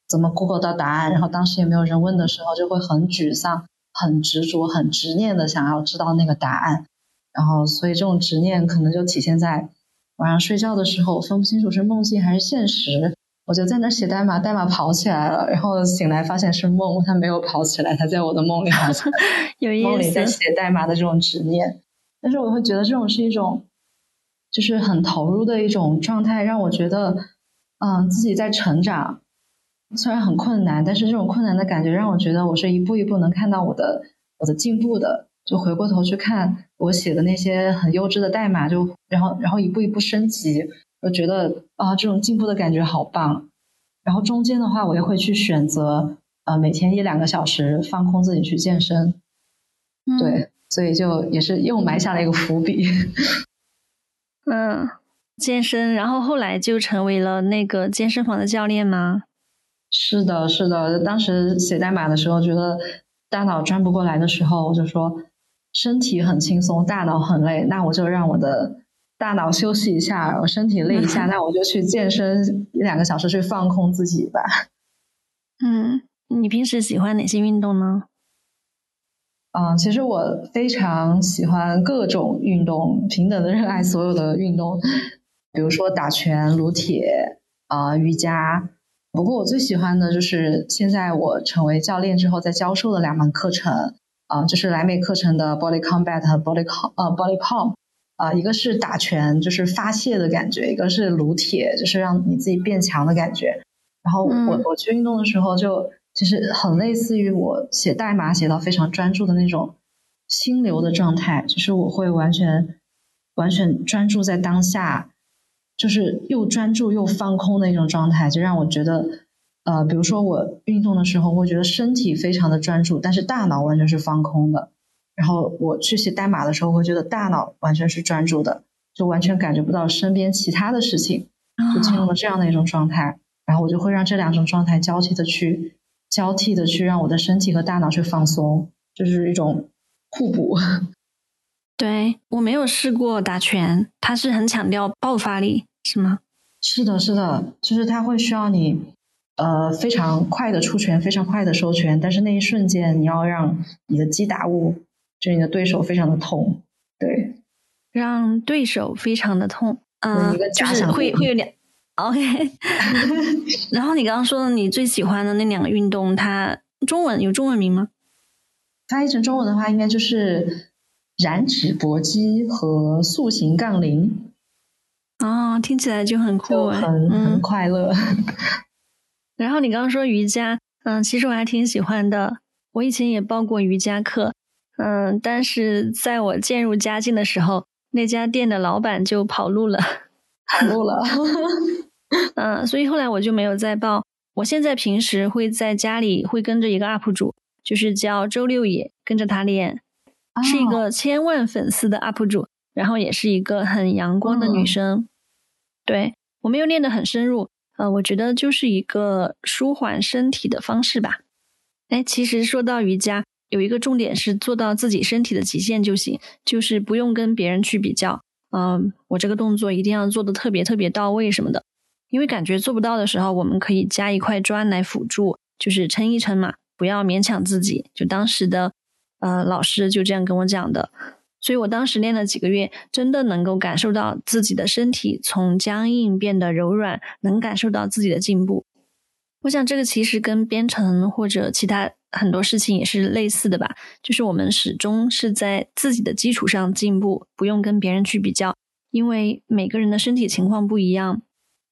Speaker 1: 怎么 Google 到答案，然后当时也没有人问的时候，就会很沮丧、很执着、很执念的想要知道那个答案，然后所以这种执念可能就体现在晚上睡觉的时候，分不清楚是梦境还是现实。我就在那写代码，代码跑起来了，然后醒来发现是梦，它没有跑起来，它在我的梦里 好像
Speaker 2: 有意思。
Speaker 1: 梦里在写代码的这种执念，但是我会觉得这种是一种就是很投入的一种状态，让我觉得。嗯，自己在成长，虽然很困难，但是这种困难的感觉让我觉得我是一步一步能看到我的我的进步的。就回过头去看我写的那些很优质的代码，就然后然后一步一步升级，我觉得啊，这种进步的感觉好棒。然后中间的话，我也会去选择呃每天一两个小时放空自己去健身，对，所以就也是又埋下了一个伏笔。
Speaker 2: 嗯。健身，然后后来就成为了那个健身房的教练吗？
Speaker 1: 是的，是的。当时写代码的时候，觉得大脑转不过来的时候，我就说身体很轻松，大脑很累，那我就让我的大脑休息一下，我身体累一下，那我就去健身一两个小时，去放空自己吧。
Speaker 2: 嗯，你平时喜欢哪些运动呢？
Speaker 1: 嗯，其实我非常喜欢各种运动，平等的热爱所有的运动。比如说打拳、撸铁啊、瑜伽，不过我最喜欢的就是现在我成为教练之后在教授的两门课程啊，就是莱美课程的 Body Combat 和 Body Com 呃 Body Pump 啊，一个是打拳就是发泄的感觉，一个是撸铁就是让你自己变强的感觉。然后我我去运动的时候就其实很类似于我写代码写到非常专注的那种心流的状态，就是我会完全完全专注在当下。就是又专注又放空的一种状态，就让我觉得，呃，比如说我运动的时候，我觉得身体非常的专注，但是大脑完全是放空的。然后我去写代码的时候，会觉得大脑完全是专注的，就完全感觉不到身边其他的事情，就进入了这样的一种状态。然后我就会让这两种状态交替的去交替的去让我的身体和大脑去放松，就是一种互补。
Speaker 2: 对我没有试过打拳，它是很强调爆发力，是吗？
Speaker 1: 是的，是的，就是它会需要你呃非常快的出拳，非常快的收拳，但是那一瞬间你要让你的击打物，就是你的对手非常的痛，对，
Speaker 2: 让对手非常的痛，嗯，就是会会有两，OK。然后你刚刚说的你最喜欢的那两个运动，它中文有中文名吗？
Speaker 1: 翻译成中文的话，应该就是。燃脂搏击和塑形杠铃，
Speaker 2: 哦，听起来就很酷，
Speaker 1: 很很快乐。
Speaker 2: 然后你刚刚说瑜伽，嗯，其实我还挺喜欢的。我以前也报过瑜伽课，嗯，但是在我渐入佳境的时候，那家店的老板就跑路了，
Speaker 1: 跑路了。
Speaker 2: 嗯，所以后来我就没有再报。我现在平时会在家里会跟着一个 UP 主，就是叫周六野，跟着他练。是一个千万粉丝的 UP 主，然后也是一个很阳光的女生。对我没有练得很深入，呃，我觉得就是一个舒缓身体的方式吧。哎，其实说到瑜伽，有一个重点是做到自己身体的极限就行，就是不用跟别人去比较。嗯，我这个动作一定要做的特别特别到位什么的。因为感觉做不到的时候，我们可以加一块砖来辅助，就是撑一撑嘛，不要勉强自己。就当时的呃老师就这样跟我讲的，所以我当时练了几个月，真的能够感受到自己的身体从僵硬变得柔软，能感受到自己的进步。我想这个其实跟编程或者其他很多事情也是类似的吧，就是我们始终是在自己的基础上进步，不用跟别人去比较，因为每个人的身体情况不一样。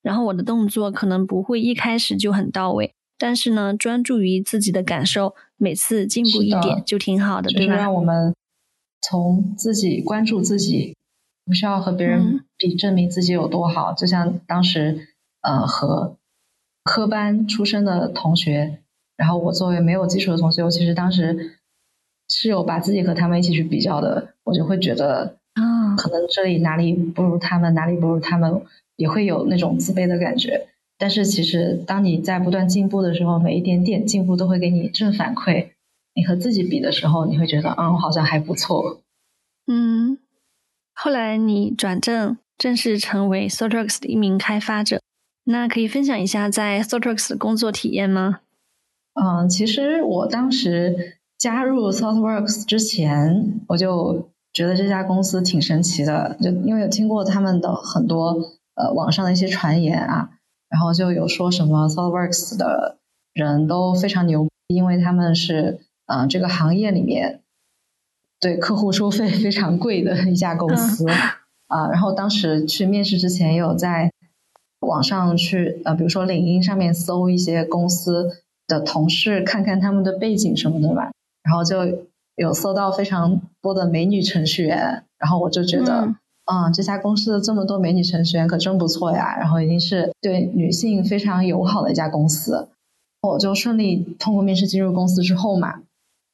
Speaker 2: 然后我的动作可能不会一开始就很到位，但是呢，专注于自己的感受，每次进步一点就挺好的，对吧？
Speaker 1: 让我们从自己关注自己，不需要和别人比，证明自己有多好。就像当时，呃，和科班出身的同学，然后我作为没有基础的同学，我其实当时是有把自己和他们一起去比较的，我就会觉得啊，可能这里哪里不如他们，哪里不如他们。也会有那种自卑的感觉，但是其实当你在不断进步的时候，每一点点进步都会给你正反馈。你和自己比的时候，你会觉得，嗯，我好像还不错。
Speaker 2: 嗯，后来你转正，正式成为 s o t r x 的一名开发者，那可以分享一下在 s o t r x 的工作体验吗？
Speaker 1: 嗯，其实我当时加入 ThoughtWorks 之前，我就觉得这家公司挺神奇的，就因为有听过他们的很多。呃，网上的一些传言啊，然后就有说什么 ThoughtWorks 的人都非常牛，因为他们是呃这个行业里面对客户收费非常贵的一家公司啊。然后当时去面试之前，也有在网上去呃，比如说领英上面搜一些公司的同事，看看他们的背景什么的吧。然后就有搜到非常多的美女程序员，然后我就觉得。嗯，嗯这家公司的这么多美女程序员可真不错呀，然后一定是对女性非常友好的一家公司。我就顺利通过面试进入公司之后嘛，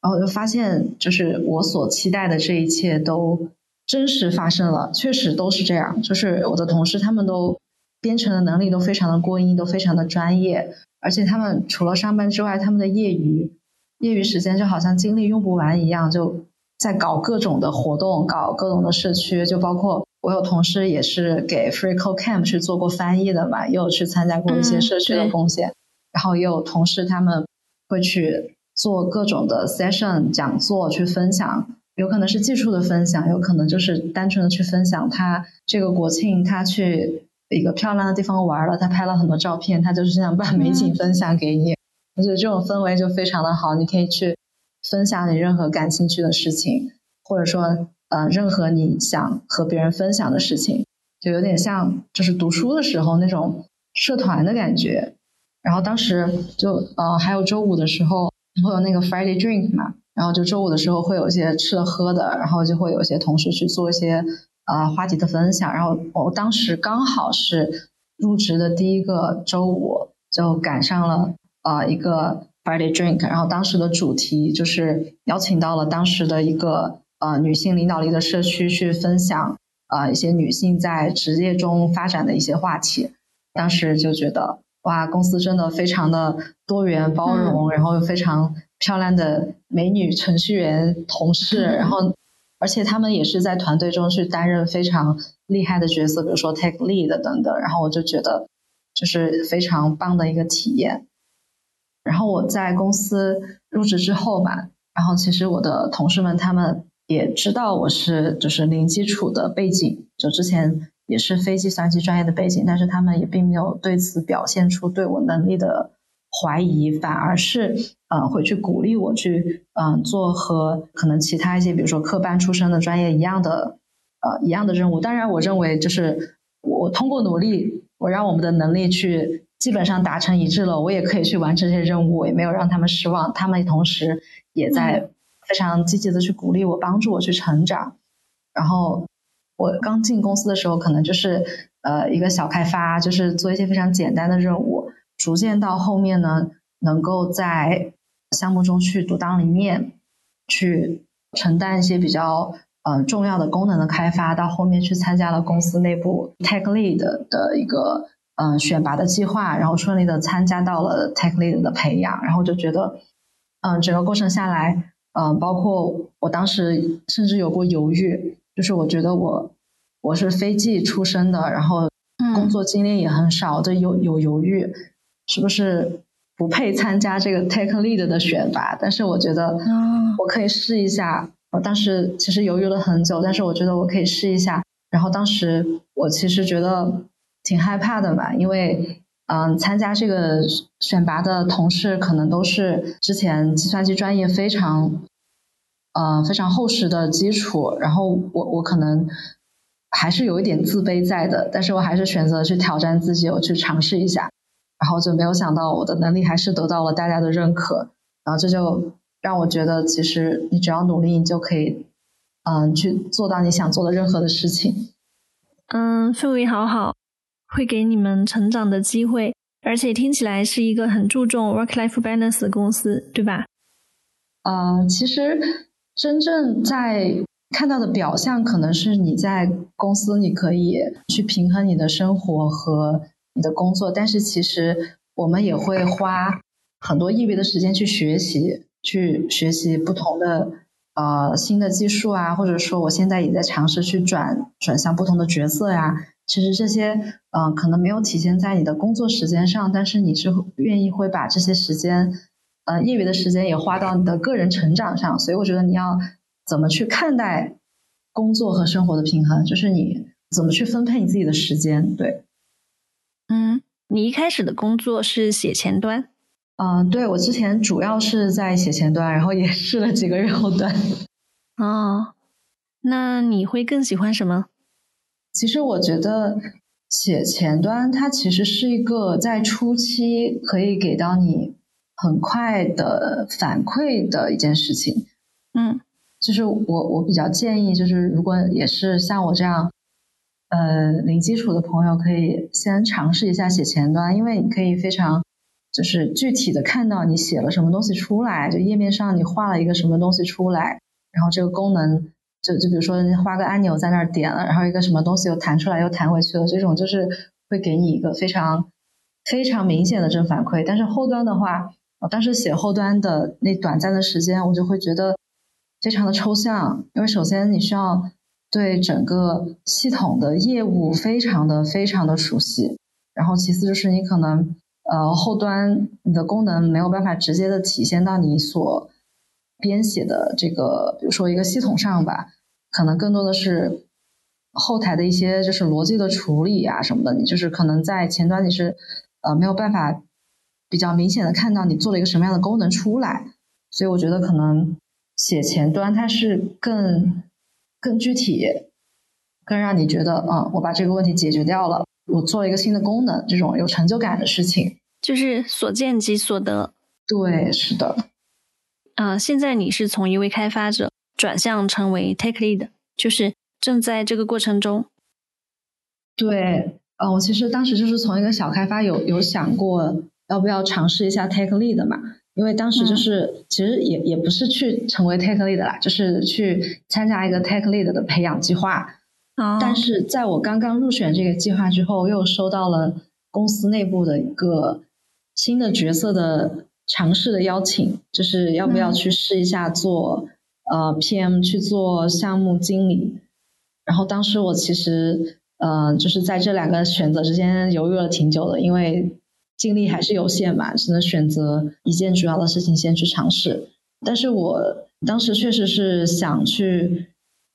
Speaker 1: 然后就发现，就是我所期待的这一切都真实发生了，确实都是这样。就是我的同事他们都编程的能力都非常的过硬，都非常的专业，而且他们除了上班之外，他们的业余业余时间就好像精力用不完一样，就。在搞各种的活动，搞各种的社区，就包括我有同事也是给 Free Code Camp 去做过翻译的嘛，也有去参加过一些社区的贡献。然后也有同事他们会去做各种的 session 讲座去分享，有可能是技术的分享，有可能就是单纯的去分享他这个国庆他去一个漂亮的地方玩了，他拍了很多照片，他就是想把美景分享给你。我觉得这种氛围就非常的好，你可以去。分享你任何感兴趣的事情，或者说，呃，任何你想和别人分享的事情，就有点像就是读书的时候那种社团的感觉。然后当时就呃，还有周五的时候会有那个 Friday Drink 嘛，然后就周五的时候会有一些吃的喝的，然后就会有一些同事去做一些呃话题的分享。然后我当时刚好是入职的第一个周五，就赶上了呃一个。Friday Drink，然后当时的主题就是邀请到了当时的一个呃女性领导力的社区去分享呃一些女性在职业中发展的一些话题。当时就觉得哇，公司真的非常的多元包容，然后又非常漂亮的美女程序员同事，然后而且他们也是在团队中去担任非常厉害的角色，比如说 Take Lead 等等。然后我就觉得就是非常棒的一个体验。然后我在公司入职之后吧，然后其实我的同事们他们也知道我是就是零基础的背景，就之前也是非计算机专业的背景，但是他们也并没有对此表现出对我能力的怀疑，反而是呃会去鼓励我去嗯做和可能其他一些比如说科班出身的专业一样的呃一样的任务。当然，我认为就是我通过努力，我让我们的能力去。基本上达成一致了，我也可以去完成这些任务，也没有让他们失望。他们同时也在非常积极的去鼓励我，帮助我去成长。然后我刚进公司的时候，可能就是呃一个小开发，就是做一些非常简单的任务。逐渐到后面呢，能够在项目中去独当一面，去承担一些比较呃重要的功能的开发。到后面去参加了公司内部 Tech Lead 的一个。嗯，选拔的计划，然后顺利的参加到了 Tech Lead 的培养，然后就觉得，嗯，整个过程下来，嗯，包括我当时甚至有过犹豫，就是我觉得我我是非技出身的，然后工作经历也很少，就有有犹豫，是不是不配参加这个 Tech Lead 的选拔？但是我觉得我可以试一下。我当时其实犹豫了很久，但是我觉得我可以试一下。然后当时我其实觉得挺害怕的吧，因为嗯，参加这个选拔的同事可能都是之前计算机专业非常呃非常厚实的基础，然后我我可能还是有一点自卑在的，但是我还是选择去挑战自己，我去尝试一下，然后就没有想到我的能力还是得到了大家的认可，然后这就。让我觉得，其实你只要努力，你就可以，嗯，去做到你想做的任何的事情。
Speaker 2: 嗯，氛围好好，会给你们成长的机会，而且听起来是一个很注重 work-life balance 的公司，对吧？
Speaker 1: 嗯，其实真正在看到的表象，可能是你在公司你可以去平衡你的生活和你的工作，但是其实我们也会花很多业余的时间去学习。去学习不同的呃新的技术啊，或者说我现在也在尝试去转转向不同的角色呀。其实这些嗯可能没有体现在你的工作时间上，但是你是愿意会把这些时间呃业余的时间也花到你的个人成长上。所以我觉得你要怎么去看待工作和生活的平衡，就是你怎么去分配你自己的时间。对，
Speaker 2: 嗯，你一开始的工作是写前端。
Speaker 1: 嗯，对我之前主要是在写前端，然后也试了几个月后端。
Speaker 2: 哦，那你会更喜欢什么？
Speaker 1: 其实我觉得写前端它其实是一个在初期可以给到你很快的反馈的一件事情。
Speaker 2: 嗯，
Speaker 1: 就是我我比较建议，就是如果也是像我这样呃零基础的朋友，可以先尝试一下写前端，因为你可以非常。就是具体的看到你写了什么东西出来，就页面上你画了一个什么东西出来，然后这个功能就就比如说你画个按钮在那儿点了，然后一个什么东西又弹出来又弹回去了，这种就是会给你一个非常非常明显的正反馈。但是后端的话，我当时写后端的那短暂的时间，我就会觉得非常的抽象，因为首先你需要对整个系统的业务非常的非常的熟悉，然后其次就是你可能。呃，后端你的功能没有办法直接的体现到你所编写的这个，比如说一个系统上吧，可能更多的是后台的一些就是逻辑的处理啊什么的，你就是可能在前端你是呃没有办法比较明显的看到你做了一个什么样的功能出来，所以我觉得可能写前端它是更更具体，更让你觉得嗯，我把这个问题解决掉了。我做了一个新的功能，这种有成就感的事情，
Speaker 2: 就是所见即所得。
Speaker 1: 对，是的。
Speaker 2: 啊，现在你是从一位开发者转向成为 Tech Lead，就是正在这个过程中。
Speaker 1: 对，呃，我其实当时就是从一个小开发有有想过要不要尝试一下 Tech Lead 嘛，因为当时就是其实也也不是去成为 Tech Lead 啦，就是去参加一个 Tech Lead 的培养计划。但是在我刚刚入选这个计划之后，又收到了公司内部的一个新的角色的尝试的邀请，就是要不要去试一下做呃 PM 去做项目经理。然后当时我其实呃就是在这两个选择之间犹豫了挺久的，因为精力还是有限嘛，只能选择一件主要的事情先去尝试。但是我当时确实是想去。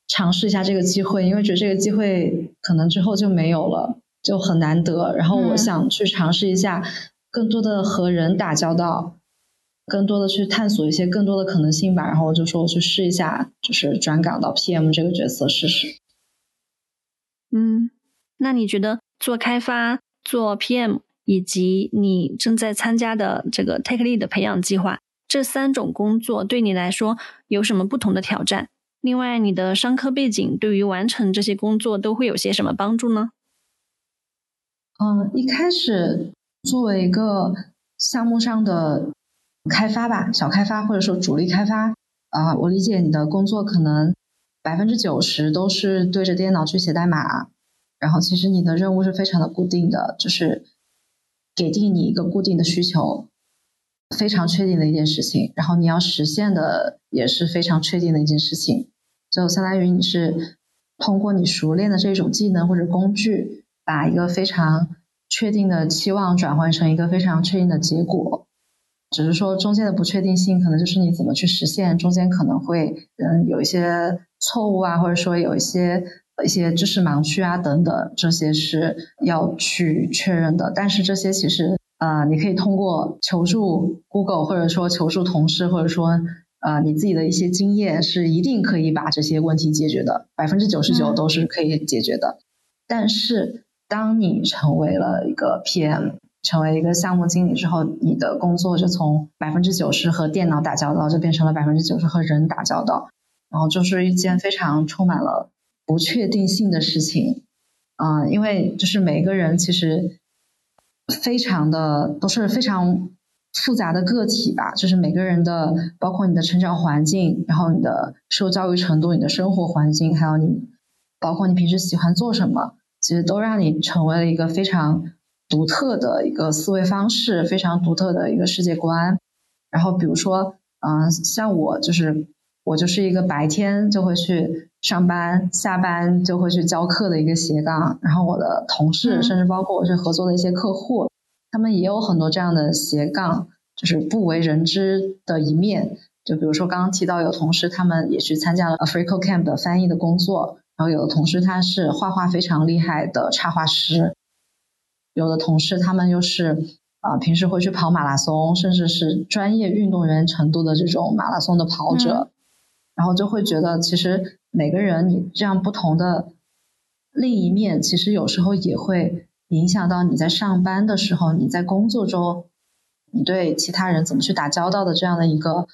Speaker 1: 尝试一下这个机会，因为觉得这个机会可能之后就没有了，就很难得。然后我想去尝试一下，更多的和人打交道，更多的去探索一些更多的可能性吧。然后我就说我去试一下，就是转岗到 PM 这个角色试试。
Speaker 2: 嗯，那你觉得做开发、做 PM 以及你正在参加的这个 Take Lead 的培养计划这三种工作，对你来说有什么不同的挑战？另外，你的商科背景对于完成这些工作都会有些什么帮助呢？
Speaker 1: 嗯，一开始作为一个项目上的开发吧，小开发或者说主力开发啊，我理解你的工作可能百分之九十都是对着电脑去写代码，然后其实你的任务是非常的固定的，就是给定你一个固定的需求。非常确定的一件事情，然后你要实现的也是非常确定的一件事情，就相当于你是通过你熟练的这种技能或者工具，把一个非常确定的期望转换成一个非常确定的结果。只是说中间的不确定性，可能就是你怎么去实现，中间可能会嗯有一些错误啊，或者说有一些一些知识盲区啊等等，这些是要去确认的。但是这些其实呃，你可以通过求助 Google，或者说求助同事，或者说呃你自己的一些经验，是一定可以把这些问题解决的，百分之九十九都是可以解决的。但是当你成为了一个 PM，成为一个项目经理之后，你的工作就从百分之九十和电脑打交道，就变成了百分之九十和人打交道，然后就是一件非常充满了不确定性的事情。嗯，因为就是每个人其实非常的都是非常复杂的个体吧，就是每个人的，包括你的成长环境，然后你的受教育程度，你的生活环境，还有你，包括你平时喜欢做什么，其实都让你成为了一个非常。独特的一个思维方式，非常独特的一个世界观。然后，比如说，嗯，像我就是我就是一个白天就会去上班，下班就会去教课的一个斜杠。然后，我的同事，甚至包括我去合作的一些客户，他们也有很多这样的斜杠，就是不为人知的一面。就比如说刚刚提到有同事，他们也去参加了 Africa Camp 的翻译的工作。然后，有的同事他是画画非常厉害的插画师。有的同事他们又是啊，平时会去跑马拉松，甚至是专业运动员程度的这种马拉松的跑者，然后就会觉得，其实每个人你这样不同的另一面，其实有时候也会影响到你在上班的时候，你在工作中，你对其他人怎么去打交道的这样的一个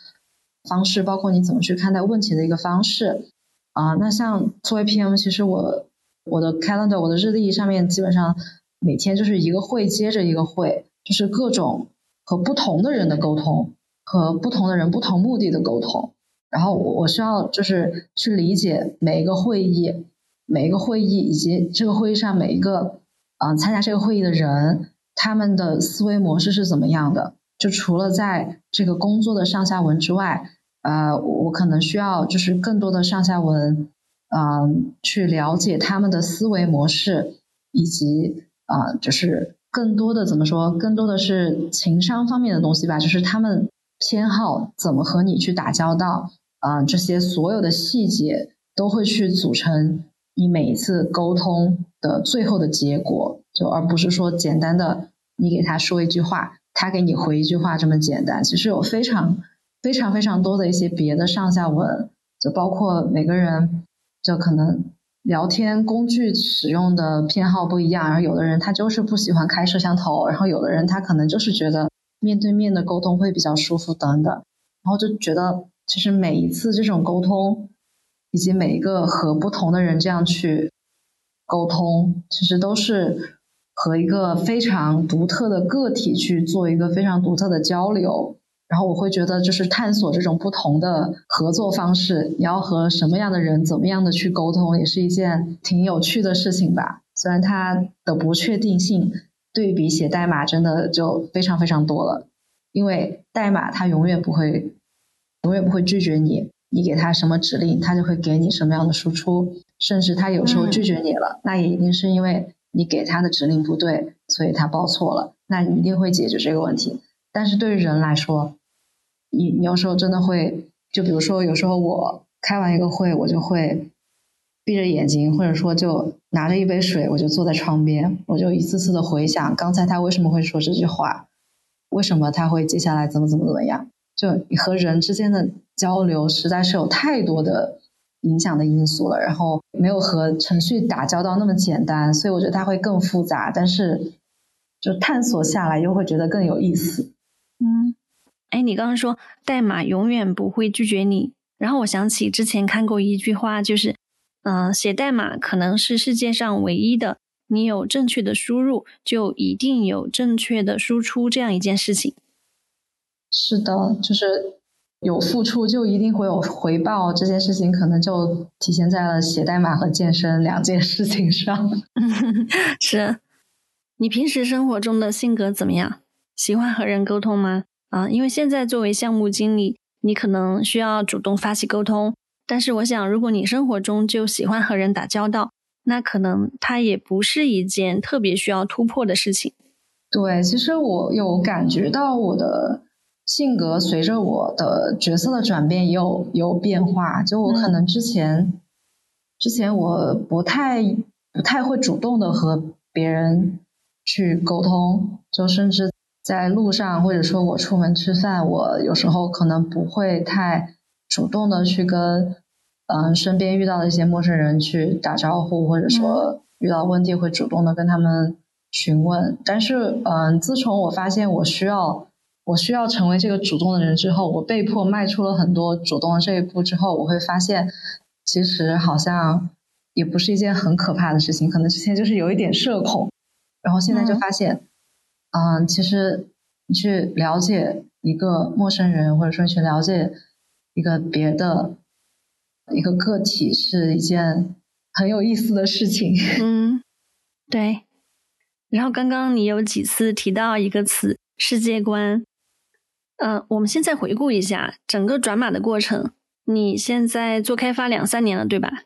Speaker 1: 方式，包括你怎么去看待问题的一个方式啊。那像作为 PM，其实我我的 calendar，我的日历上面基本上。每天就是一个会接着一个会，就是各种和不同的人的沟通，和不同的人不同目的的沟通。然后我我需要就是去理解每一个会议，每一个会议以及这个会议上每一个嗯参加这个会议的人，他们的思维模式是怎么样的？就除了在这个工作的上下文之外，呃，我可能需要就是更多的上下文，嗯，去了解他们的思维模式以及。啊，就是更多的怎么说？更多的是情商方面的东西吧。就是他们偏好怎么和你去打交道啊，这些所有的细节都会去组成你每一次沟通的最后的结果，就而不是说简单的你给他说一句话，他给你回一句话这么简单。其实有非常非常非常多的一些别的上下文，就包括每个人就可能。聊天工具使用的偏好不一样，然后有的人他就是不喜欢开摄像头，然后有的人他可能就是觉得面对面的沟通会比较舒服等等，然后就觉得其实每一次这种沟通，以及每一个和不同的人这样去沟通，其实都是和一个非常独特的个体去做一个非常独特的交流。然后我会觉得，就是探索这种不同的合作方式，你要和什么样的人，怎么样的去沟通，也是一件挺有趣的事情吧。虽然它的不确定性对比写代码真的就非常非常多了，因为代码它永远不会，永远不会拒绝你，你给它什么指令，它就会给你什么样的输出，甚至它有时候拒绝你了，那也一定是因为你给他的指令不对，所以他报错了，那你一定会解决这个问题。但是对于人来说，你你有时候真的会，就比如说有时候我开完一个会，我就会闭着眼睛，或者说就拿着一杯水，我就坐在窗边，我就一次次的回想刚才他为什么会说这句话，为什么他会接下来怎么怎么怎么样。就你和人之间的交流实在是有太多的影响的因素了，然后没有和程序打交道那么简单，所以我觉得它会更复杂，但是就探索下来又会觉得更有意思。
Speaker 2: 嗯。哎，你刚刚说代码永远不会拒绝你，然后我想起之前看过一句话，就是，嗯，写代码可能是世界上唯一的，你有正确的输入，就一定有正确的输出这样一件事情。
Speaker 1: 是的，就是有付出就一定会有回报，这件事情可能就体现在了写代码和健身两件事情上。
Speaker 2: 是，你平时生活中的性格怎么样？喜欢和人沟通吗？啊，因为现在作为项目经理，你可能需要主动发起沟通，但是我想，如果你生活中就喜欢和人打交道，那可能它也不是一件特别需要突破的事情。
Speaker 1: 对，其实我有感觉到我的性格随着我的角色的转变也有有变化。就我可能之前之前我不太不太会主动的和别人去沟通，就甚至在路上或者说我出门吃饭，我有时候可能不会太主动的去跟嗯身边遇到的一些陌生人去打招呼，或者说遇到问题会主动的跟他们。询问，但是，嗯，自从我发现我需要我需要成为这个主动的人之后，我被迫迈出了很多主动的这一步之后，我会发现，其实好像也不是一件很可怕的事情。可能之前就是有一点社恐，然后现在就发现，嗯，其实你去了解一个陌生人，或者说去了解一个别的一个个体，是一件很有意思的事情。
Speaker 2: 嗯，对。然后刚刚你有几次提到一个词“世界观”，嗯，我们现在回顾一下整个转码的过程。你现在做开发两三年了，对吧？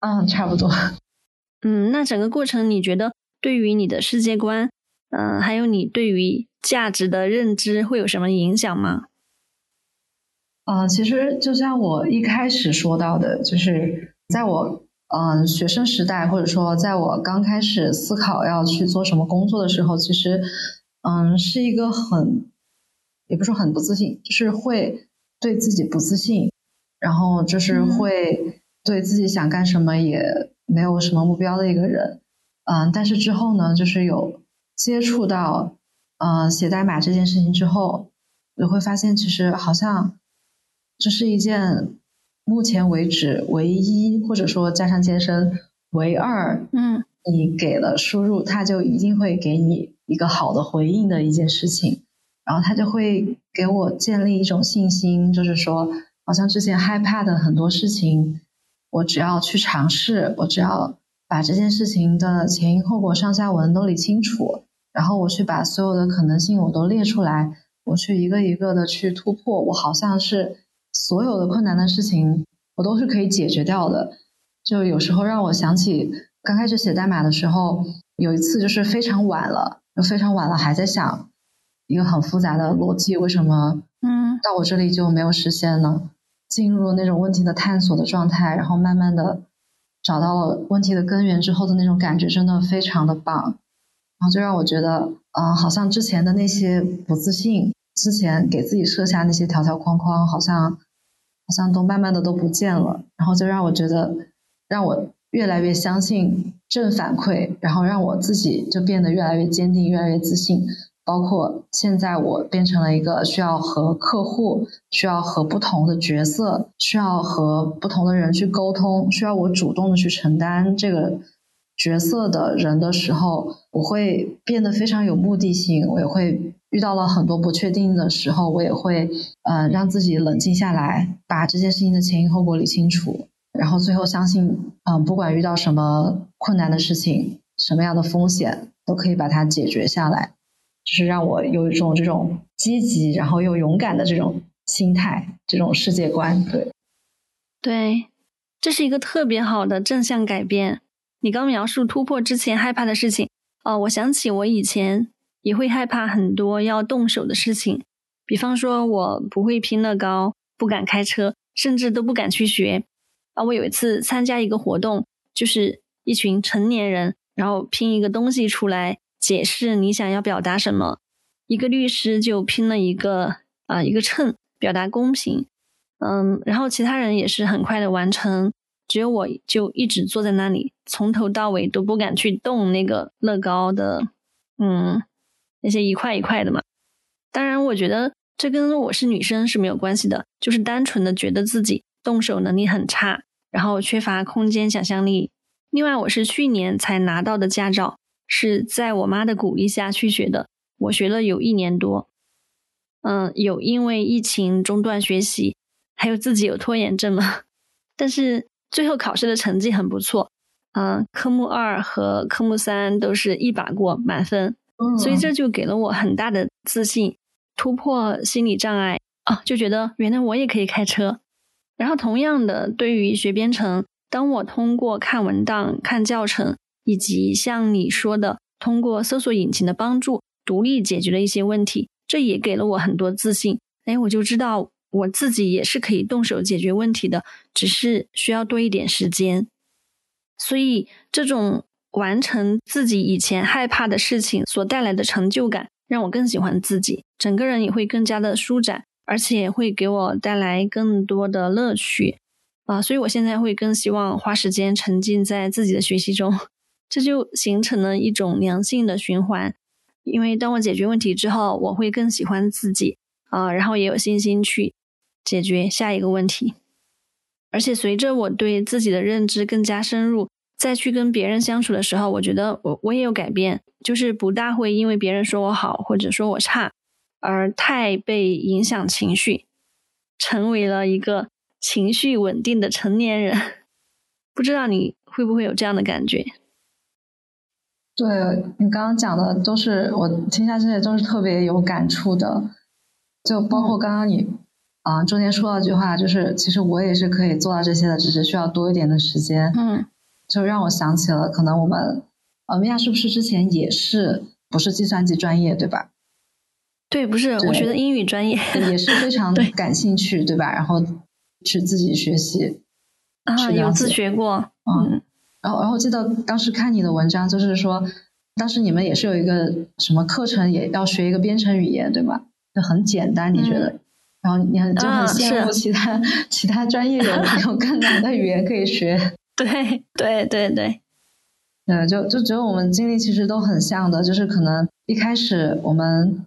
Speaker 1: 嗯，差不多。
Speaker 2: 嗯，那整个过程你觉得对于你的世界观，嗯，还有你对于价值的认知会有什么影响吗？
Speaker 1: 啊，其实就像我一开始说到的，就是在我。嗯，学生时代，或者说在我刚开始思考要去做什么工作的时候，其实，嗯，是一个很，也不是很不自信，就是会对自己不自信，然后就是会对自己想干什么也没有什么目标的一个人。嗯，但是之后呢，就是有接触到，嗯，写代码这件事情之后，你会发现其实好像这是一件。目前为止，唯一或者说加上健身，唯二，
Speaker 2: 嗯，
Speaker 1: 你给了输入，它就一定会给你一个好的回应的一件事情，然后它就会给我建立一种信心，就是说，好像之前害怕的很多事情，我只要去尝试，我只要把这件事情的前因后果、上下文都理清楚，然后我去把所有的可能性我都列出来，我去一个一个的去突破，我好像是。所有的困难的事情，我都是可以解决掉的。就有时候让我想起刚开始写代码的时候，有一次就是非常晚了，就非常晚了，还在想一个很复杂的逻辑，为什么
Speaker 2: 嗯
Speaker 1: 到我这里就没有实现呢？进入那种问题的探索的状态，然后慢慢的找到了问题的根源之后的那种感觉，真的非常的棒。然后就让我觉得，嗯，好像之前的那些不自信，之前给自己设下那些条条框框，好像。好像都慢慢的都不见了，然后就让我觉得，让我越来越相信正反馈，然后让我自己就变得越来越坚定，越来越自信。包括现在我变成了一个需要和客户、需要和不同的角色、需要和不同的人去沟通、需要我主动的去承担这个角色的人的时候，我会变得非常有目的性，我也会。遇到了很多不确定的时候，我也会呃让自己冷静下来，把这件事情的前因后果理清楚，然后最后相信，嗯，不管遇到什么困难的事情，什么样的风险，都可以把它解决下来，就是让我有一种这种积极然后又勇敢的这种心态，这种世界观。对，
Speaker 2: 对，这是一个特别好的正向改变。你刚描述突破之前害怕的事情，哦，我想起我以前。也会害怕很多要动手的事情，比方说我不会拼乐高，不敢开车，甚至都不敢去学。啊，我有一次参加一个活动，就是一群成年人，然后拼一个东西出来，解释你想要表达什么。一个律师就拼了一个啊一个秤，表达公平。嗯，然后其他人也是很快的完成，只有我就一直坐在那里，从头到尾都不敢去动那个乐高的，嗯。那些一块一块的嘛，当然，我觉得这跟我是女生是没有关系的，就是单纯的觉得自己动手能力很差，然后缺乏空间想象力。另外，我是去年才拿到的驾照，是在我妈的鼓励下去学的，我学了有一年多。嗯，有因为疫情中断学习，还有自己有拖延症嘛。但是最后考试的成绩很不错，嗯，科目二和科目三都是一把过满分。所以这就给了我很大的自信，突破心理障碍啊，就觉得原来我也可以开车，然后同样的，对于学编程，当我通过看文档、看教程，以及像你说的，通过搜索引擎的帮助，独立解决了一些问题，这也给了我很多自信。哎，我就知道我自己也是可以动手解决问题的，只是需要多一点时间。所以，这种完成自己以前害怕的事情所带来的成就感，让我更喜欢自己，整个人也会更加的舒展。而且会给我带来更多的乐趣啊，所以我现在会更希望花时间沉浸在自己的学习中，这就形成了一种良性的循环。因为当我解决问题之后，我会更喜欢自己啊，然后也有信心去解决下一个问题。而且随着我对自己的认知更加深入，再去跟别人相处的时候，我觉得我我也有改变，就是不大会因为别人说我好或者说我差。而太被影响情绪，成为了一个情绪稳定的成年人。不知道你会不会有这样的感觉？
Speaker 1: 对你刚刚讲的都是我听下这些都是特别有感触的，就包括刚刚你啊中间说了句话，就是其实我也是可以做到这些的，只是需要多一点的时间。
Speaker 2: 嗯，
Speaker 1: 就让我想起了，可能我们呃米娅是不是之前也是不是计算机专业对吧？
Speaker 2: 对，不是，我学的英语专业，
Speaker 1: 也是非常 感兴趣，对吧？然后去自己学习
Speaker 2: 啊，有自学过，
Speaker 1: 嗯。然后，然后记得当时看你的文章，就是说，当时你们也是有一个什么课程，也要学一个编程语言，对吧？就很简单，你觉得？然后你很就很羡慕其他其他专业有有更难的语言可以学。
Speaker 2: 对对对对，
Speaker 1: 嗯，就就觉得我们经历其实都很像的，就是可能一开始我们。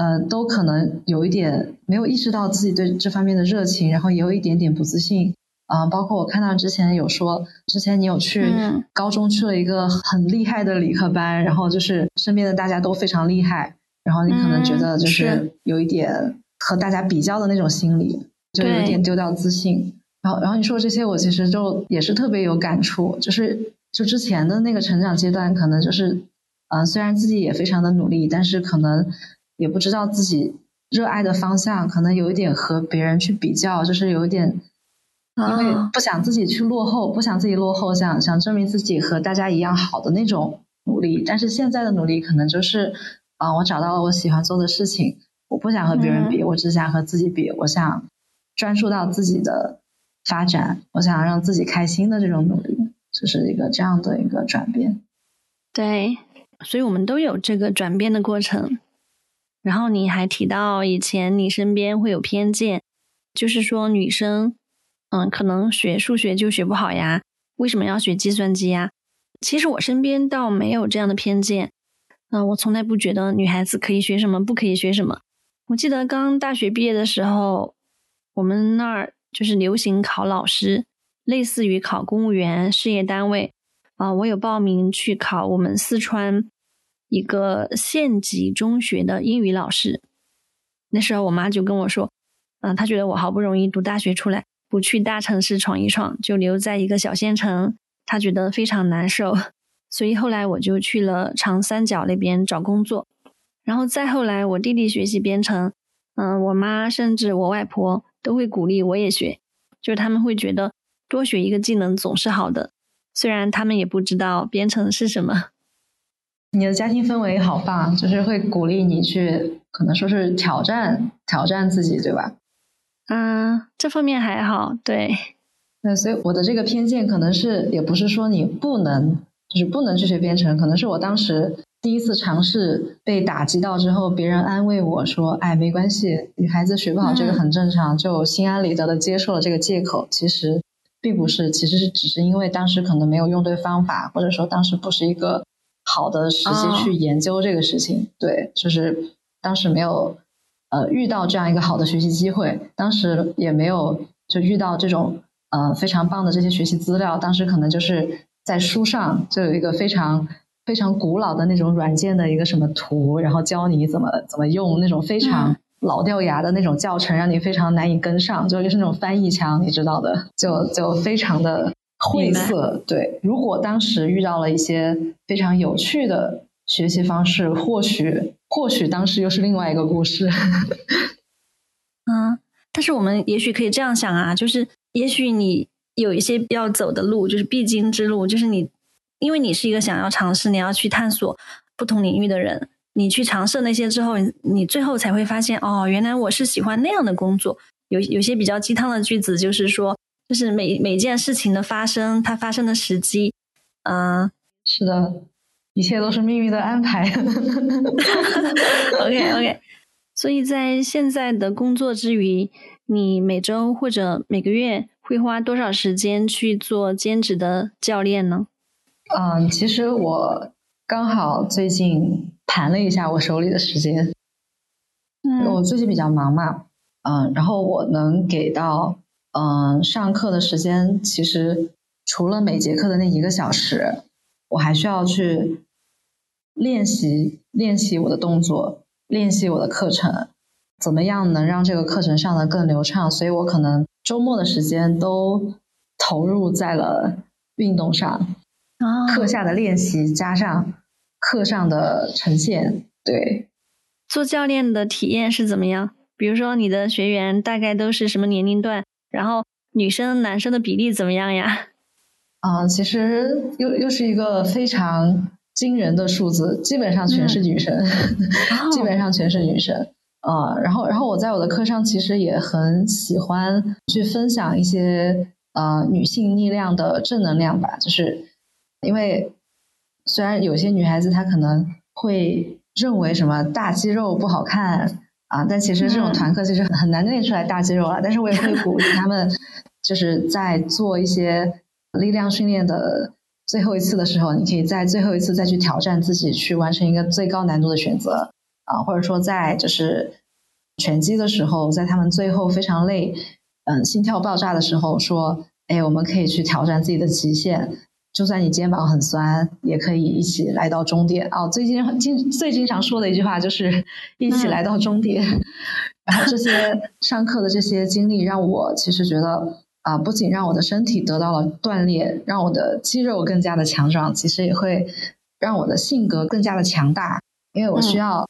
Speaker 1: 呃，都可能有一点没有意识到自己对这方面的热情，然后也有一点点不自信啊。包括我看到之前有说，之前你有去高中去了一个很厉害的理科班，然后就是身边的大家都非常厉害，然后你可能觉得就是有一点和大家比较的那种心理，就有点丢掉自信。然后，然后你说这些，我其实就也是特别有感触，就是就之前的那个成长阶段，可能就是嗯，虽然自己也非常的努力，但是可能。也不知道自己热爱的方向，可能有一点和别人去比较，就是有一点，因为不想自己去落后，不想自己落后，想想证明自己和大家一样好的那种努力。但是现在的努力可能就是，啊，我找到了我喜欢做的事情，我不想和别人比，我只想和自己比，我想专注到自己的发展，我想让自己开心的这种努力，就是一个这样的一个转变。
Speaker 2: 对，所以我们都有这个转变的过程。然后你还提到以前你身边会有偏见，就是说女生，嗯，可能学数学就学不好呀？为什么要学计算机呀？其实我身边倒没有这样的偏见，嗯，我从来不觉得女孩子可以学什么，不可以学什么。我记得刚大学毕业的时候，我们那儿就是流行考老师，类似于考公务员、事业单位，啊，我有报名去考我们四川。一个县级中学的英语老师，那时候我妈就跟我说：“嗯，她觉得我好不容易读大学出来，不去大城市闯一闯，就留在一个小县城，她觉得非常难受。所以后来我就去了长三角那边找工作。然后再后来，我弟弟学习编程，嗯，我妈甚至我外婆都会鼓励我也学，就是他们会觉得多学一个技能总是好的，虽然他们也不知道编程是什么。”
Speaker 1: 你的家庭氛围好棒，就是会鼓励你去，可能说是挑战挑战自己，对吧？
Speaker 2: 嗯，这方面还好，对。
Speaker 1: 那所以我的这个偏见可能是，也不是说你不能，就是不能去学编程，可能是我当时第一次尝试被打击到之后，别人安慰我说：“哎，没关系，女孩子学不好这个很正常。”就心安理得的接受了这个借口。其实并不是，其实是只是因为当时可能没有用对方法，或者说当时不是一个。好的时机去研究这个事情，对，就是当时没有呃遇到这样一个好的学习机会，当时也没有就遇到这种呃非常棒的这些学习资料，当时可能就是在书上就有一个非常非常古老的那种软件的一个什么图，然后教你怎么怎么用那种非常老掉牙的那种教程，让你非常难以跟上，就就是那种翻译腔，你知道的，就就非常的。晦涩，对。如果当时遇到了一些非常有趣的学习方式，或许或许当时又是另外一个故事。
Speaker 2: 嗯，但是我们也许可以这样想啊，就是也许你有一些要走的路，就是必经之路，就是你，因为你是一个想要尝试、你要去探索不同领域的人，你去尝试那些之后，你最后才会发现，哦，原来我是喜欢那样的工作。有有些比较鸡汤的句子，就是说，就是每每件事情的发生，它发生的时机，嗯，
Speaker 1: 是的，一切都是命运的安排。
Speaker 2: OK OK，所以在现在的工作之余。你每周或者每个月会花多少时间去做兼职的教练呢？
Speaker 1: 嗯，其实我刚好最近盘了一下我手里的时间，
Speaker 2: 嗯，
Speaker 1: 我最近比较忙嘛，嗯，然后我能给到嗯上课的时间，其实除了每节课的那一个小时，我还需要去练习练习我的动作，练习我的课程。怎么样能让这个课程上的更流畅？所以我可能周末的时间都投入在了运动上，课下的练习加上课上的呈现。对，
Speaker 2: 做教练的体验是怎么样？比如说你的学员大概都是什么年龄段？然后女生男生的比例怎么样呀？
Speaker 1: 啊，其实又又是一个非常惊人的数字，基本上全是女生，基本上全是女生。啊，然后，然后我在我的课上其实也很喜欢去分享一些呃女性力量的正能量吧，就是因为虽然有些女孩子她可能会认为什么大肌肉不好看啊，但其实这种团课其实很难练出来大肌肉了。但是我也会鼓励他们，就是在做一些力量训练的最后一次的时候，你可以在最后一次再去挑战自己，去完成一个最高难度的选择。啊，或者说在就是拳击的时候，在他们最后非常累，嗯，心跳爆炸的时候，说，哎，我们可以去挑战自己的极限，就算你肩膀很酸，也可以一起来到终点。哦，最近经最经常说的一句话就是一起来到终点。然后这些上课的这些经历，让我其实觉得啊，不仅让我的身体得到了锻炼，让我的肌肉更加的强壮，其实也会让我的性格更加的强大，因为我需要。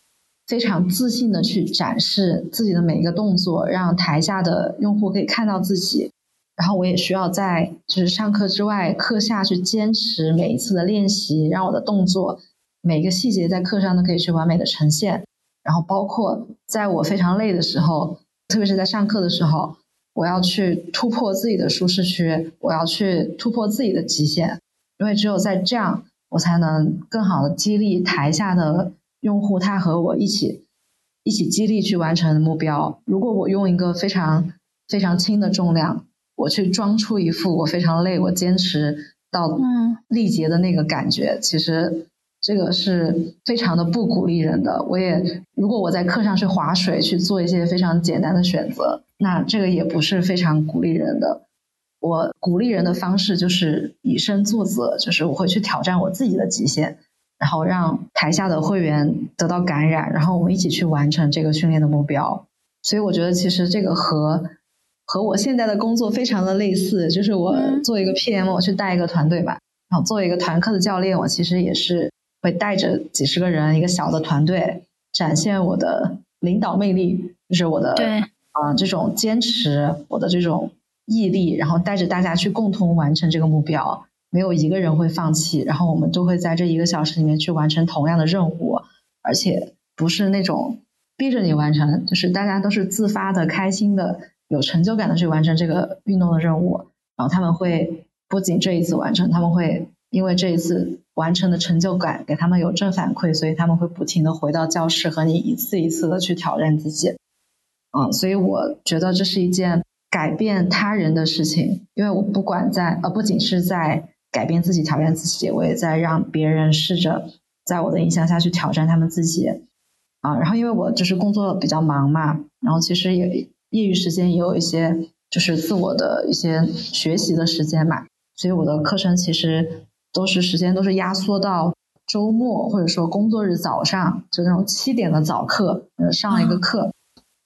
Speaker 1: 非常自信的去展示自己的每一个动作，让台下的用户可以看到自己。然后我也需要在就是上课之外，课下去坚持每一次的练习，让我的动作每个细节在课上都可以去完美的呈现。然后包括在我非常累的时候，特别是在上课的时候，我要去突破自己的舒适区，我要去突破自己的极限，因为只有在这样，我才能更好的激励台下的。用户他和我一起一起激励去完成目标。如果我用一个非常非常轻的重量，我去装出一副我非常累，我坚持到力竭的那个感觉，其实这个是非常的不鼓励人的。我也如果我在课上去划水，去做一些非常简单的选择，那这个也不是非常鼓励人的。我鼓励人的方式就是以身作则，就是我会去挑战我自己的极限。然后让台下的会员得到感染，然后我们一起去完成这个训练的目标。所以我觉得其实这个和和我现在的工作非常的类似，就是我做一个 PM，我去带一个团队吧。然后作为一个团课的教练，我其实也是会带着几十个人一个小的团队，展现我的领导魅力，就是我的
Speaker 2: 对
Speaker 1: 啊这种坚持，我的这种毅力，然后带着大家去共同完成这个目标。没有一个人会放弃，然后我们都会在这一个小时里面去完成同样的任务，而且不是那种逼着你完成，就是大家都是自发的、开心的、有成就感的去完成这个运动的任务。然后他们会不仅这一次完成，他们会因为这一次完成的成就感给他们有正反馈，所以他们会不停的回到教室和你一次一次的去挑战自己。嗯，所以我觉得这是一件改变他人的事情，因为我不管在呃，不仅是在改变自己，挑战自己，我也在让别人试着在我的影响下去挑战他们自己啊。然后，因为我就是工作比较忙嘛，然后其实也业余时间也有一些就是自我的一些学习的时间嘛，所以我的课程其实都是时间都是压缩到周末或者说工作日早上，就那种七点的早课，呃，上一个课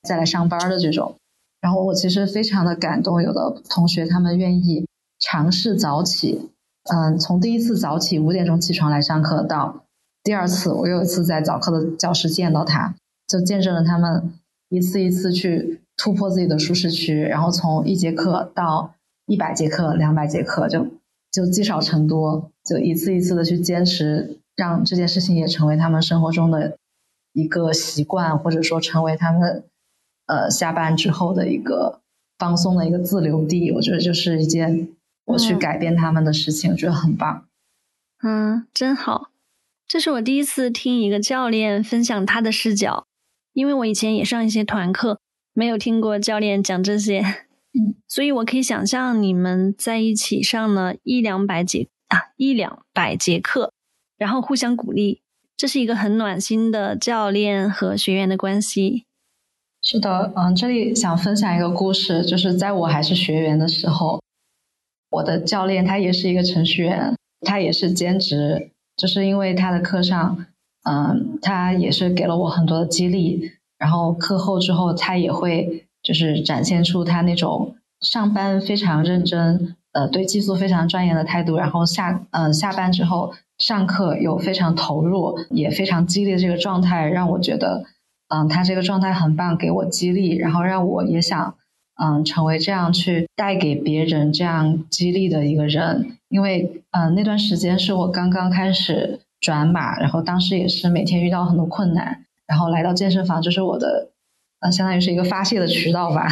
Speaker 1: 再来上班的这种。然后我其实非常的感动，有的同学他们愿意尝试早起。嗯，从第一次早起五点钟起床来上课，到第二次我有一次在早课的教室见到他，就见证了他们一次一次去突破自己的舒适区，然后从一节课到一百节课、两百节课，就就积少成多，就一次一次的去坚持，让这件事情也成为他们生活中的一个习惯，或者说成为他们呃下班之后的一个放松的一个自留地。我觉得就是一件我去改变他们的事情，我觉得很棒。
Speaker 2: 嗯，真好。这是我第一次听一个教练分享他的视角，因为我以前也上一些团课，没有听过教练讲这些，
Speaker 1: 嗯，
Speaker 2: 所以我可以想象你们在一起上了一两百节啊一两百节课，然后互相鼓励，这是一个很暖心的教练和学员的关系。
Speaker 1: 是的，嗯，这里想分享一个故事，就是在我还是学员的时候，我的教练他也是一个程序员，他也是兼职。就是因为他的课上，嗯，他也是给了我很多的激励。然后课后之后，他也会就是展现出他那种上班非常认真，呃，对技术非常钻研的态度。然后下，嗯，下班之后上课又非常投入，也非常激励这个状态，让我觉得，嗯，他这个状态很棒，给我激励，然后让我也想，嗯，成为这样去带给别人这样激励的一个人。因为嗯，那段时间是我刚刚开始转码，然后当时也是每天遇到很多困难，然后来到健身房就是我的，呃，相当于是一个发泄的渠道吧，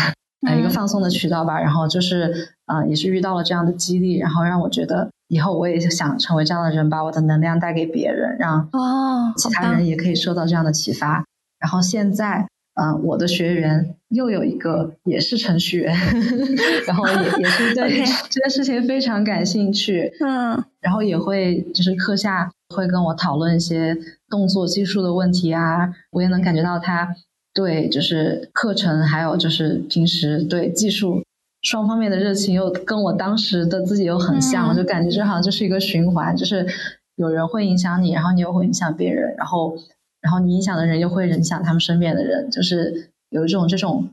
Speaker 1: 呃，一个放松的渠道吧。然后就是嗯，也是遇到了这样的激励，然后让我觉得以后我也想成为这样的人，把我的能量带给别人，让
Speaker 2: 哦
Speaker 1: 其他人也可以受到这样的启发。然后现在。嗯，我的学员又有一个也是程序员，然后也也是对 这件事情非常感兴趣，
Speaker 2: 嗯，
Speaker 1: 然后也会就是课下会跟我讨论一些动作技术的问题啊，我也能感觉到他对就是课程还有就是平时对技术双方面的热情又跟我当时的自己又很像，就感觉这好像就是一个循环，就是有人会影响你，然后你又会影响别人，然后。然后你影响的人又会影响他们身边的人，就是有一种这种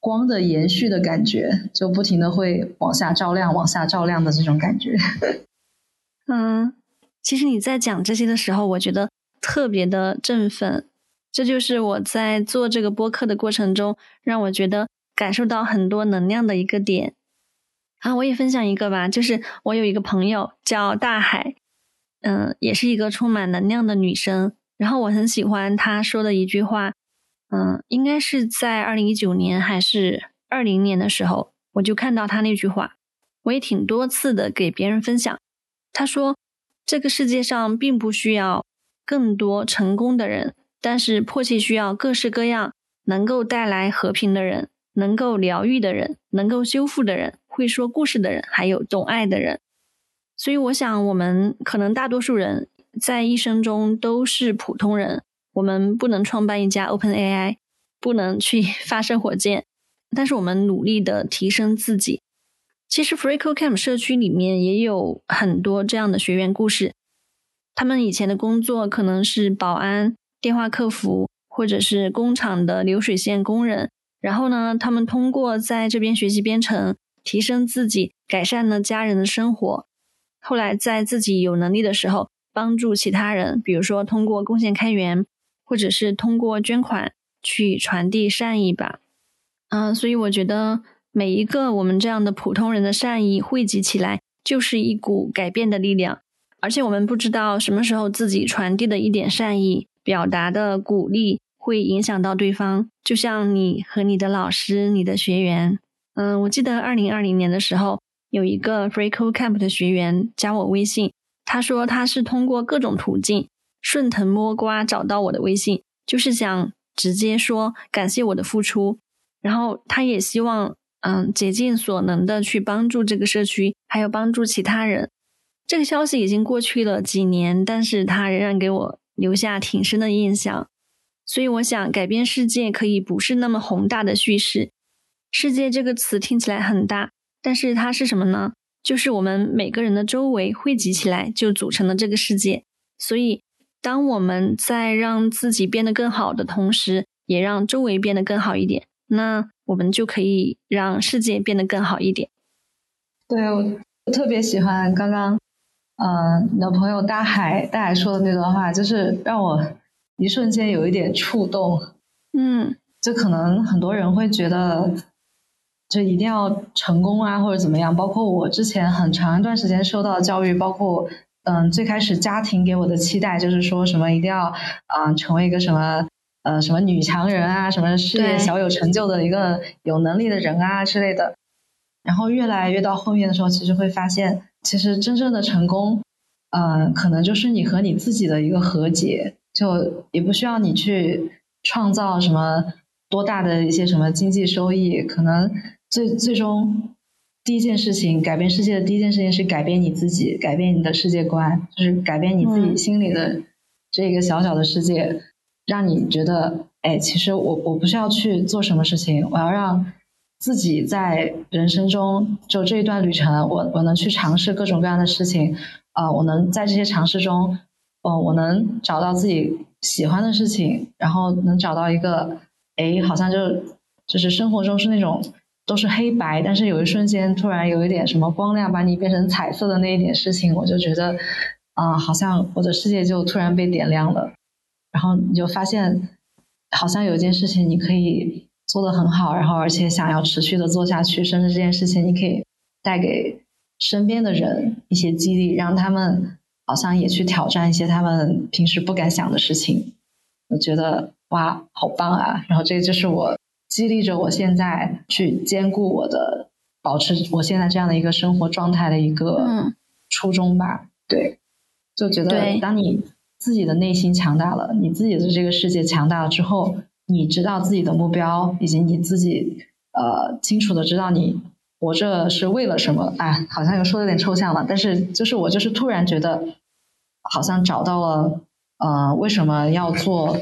Speaker 1: 光的延续的感觉，就不停的会往下照亮、往下照亮的这种感觉。
Speaker 2: 嗯，其实你在讲这些的时候，我觉得特别的振奋。这就是我在做这个播客的过程中，让我觉得感受到很多能量的一个点。啊，我也分享一个吧，就是我有一个朋友叫大海，嗯，也是一个充满能量的女生。然后我很喜欢她说的一句话，嗯，应该是在二零一九年还是二零年的时候，我就看到她那句话，我也挺多次的给别人分享。她说，这个世界上并不需要更多成功的人，但是迫切需要各式各样能够带来和平的人，能够疗愈的人，能够修复的人，会说故事的人，还有懂爱的人。所以我想，我们可能大多数人。在一生中都是普通人，我们不能创办一家 Open AI，不能去 发射火箭，但是我们努力的提升自己。其实 FreeCodeCamp 社区里面也有很多这样的学员故事，他们以前的工作可能是保安、电话客服，或者是工厂的流水线工人。然后呢，他们通过在这边学习编程，提升自己，改善了家人的生活。后来在自己有能力的时候。帮助其他人，比如说通过贡献开源，或者是通过捐款去传递善意吧。嗯，所以我觉得每一个我们这样的普通人的善意汇集起来，就是一股改变的力量。而且我们不知道什么时候自己传递的一点善意、表达的鼓励，会影响到对方。就像你和你的老师、你的学员。嗯，我记得二零二零年的时候，有一个 FreeCodeCamp 的学员加我微信。他说他是通过各种途径顺藤摸瓜找到我的微信，就是想直接说感谢我的付出，然后他也希望嗯竭尽所能的去帮助这个社区，还有帮助其他人。这个消息已经过去了几年，但是他仍然给我留下挺深的印象。所以我想改变世界可以不是那么宏大的叙事，世界这个词听起来很大，但是它是什么呢？就是我们每个人的周围汇集起来，就组成了这个世界。所以，当我们在让自己变得更好的同时，也让周围变得更好一点，那我们就可以让世界变得更好一点。
Speaker 1: 对我特别喜欢刚刚，嗯，你的朋友大海大海说的那段话，就是让我一瞬间有一点触动。
Speaker 2: 嗯，
Speaker 1: 就可能很多人会觉得。就一定要成功啊，或者怎么样。包括我之前很长一段时间受到的教育，包括嗯，最开始家庭给我的期待就是说什么一定要啊成为一个什么呃什么女强人啊，什么事业小有成就的一个有能力的人啊之类的。然后越来越到后面的时候，其实会发现，其实真正的成功，嗯，可能就是你和你自己的一个和解，就也不需要你去创造什么多大的一些什么经济收益，可能。最最终，第一件事情改变世界的第一件事情是改变你自己，改变你的世界观，就是改变你自己心里的这个小小的世界，让你觉得，哎，其实我我不需要去做什么事情，我要让自己在人生中就这一段旅程，我我能去尝试各种各样的事情，啊，我能在这些尝试中，哦，我能找到自己喜欢的事情，然后能找到一个，哎，好像就就是生活中是那种。都是黑白，但是有一瞬间突然有一点什么光亮把你变成彩色的那一点事情，我就觉得，啊，好像我的世界就突然被点亮了。然后你就发现，好像有一件事情你可以做得很好，然后而且想要持续的做下去，甚至这件事情你可以带给身边的人一些激励，让他们好像也去挑战一些他们平时不敢想的事情。我觉得哇，好棒啊！然后这个就是我。激励着我现在去兼顾我的，保持我现在这样的一个生活状态的一个初衷吧。对，就觉得当你自己的内心强大了，你自己的这个世界强大了之后，你知道自己的目标，以及你自己呃清楚的知道你活着是为了什么。哎，好像又说的有点抽象了，但是就是我就是突然觉得，好像找到了呃为什么要做。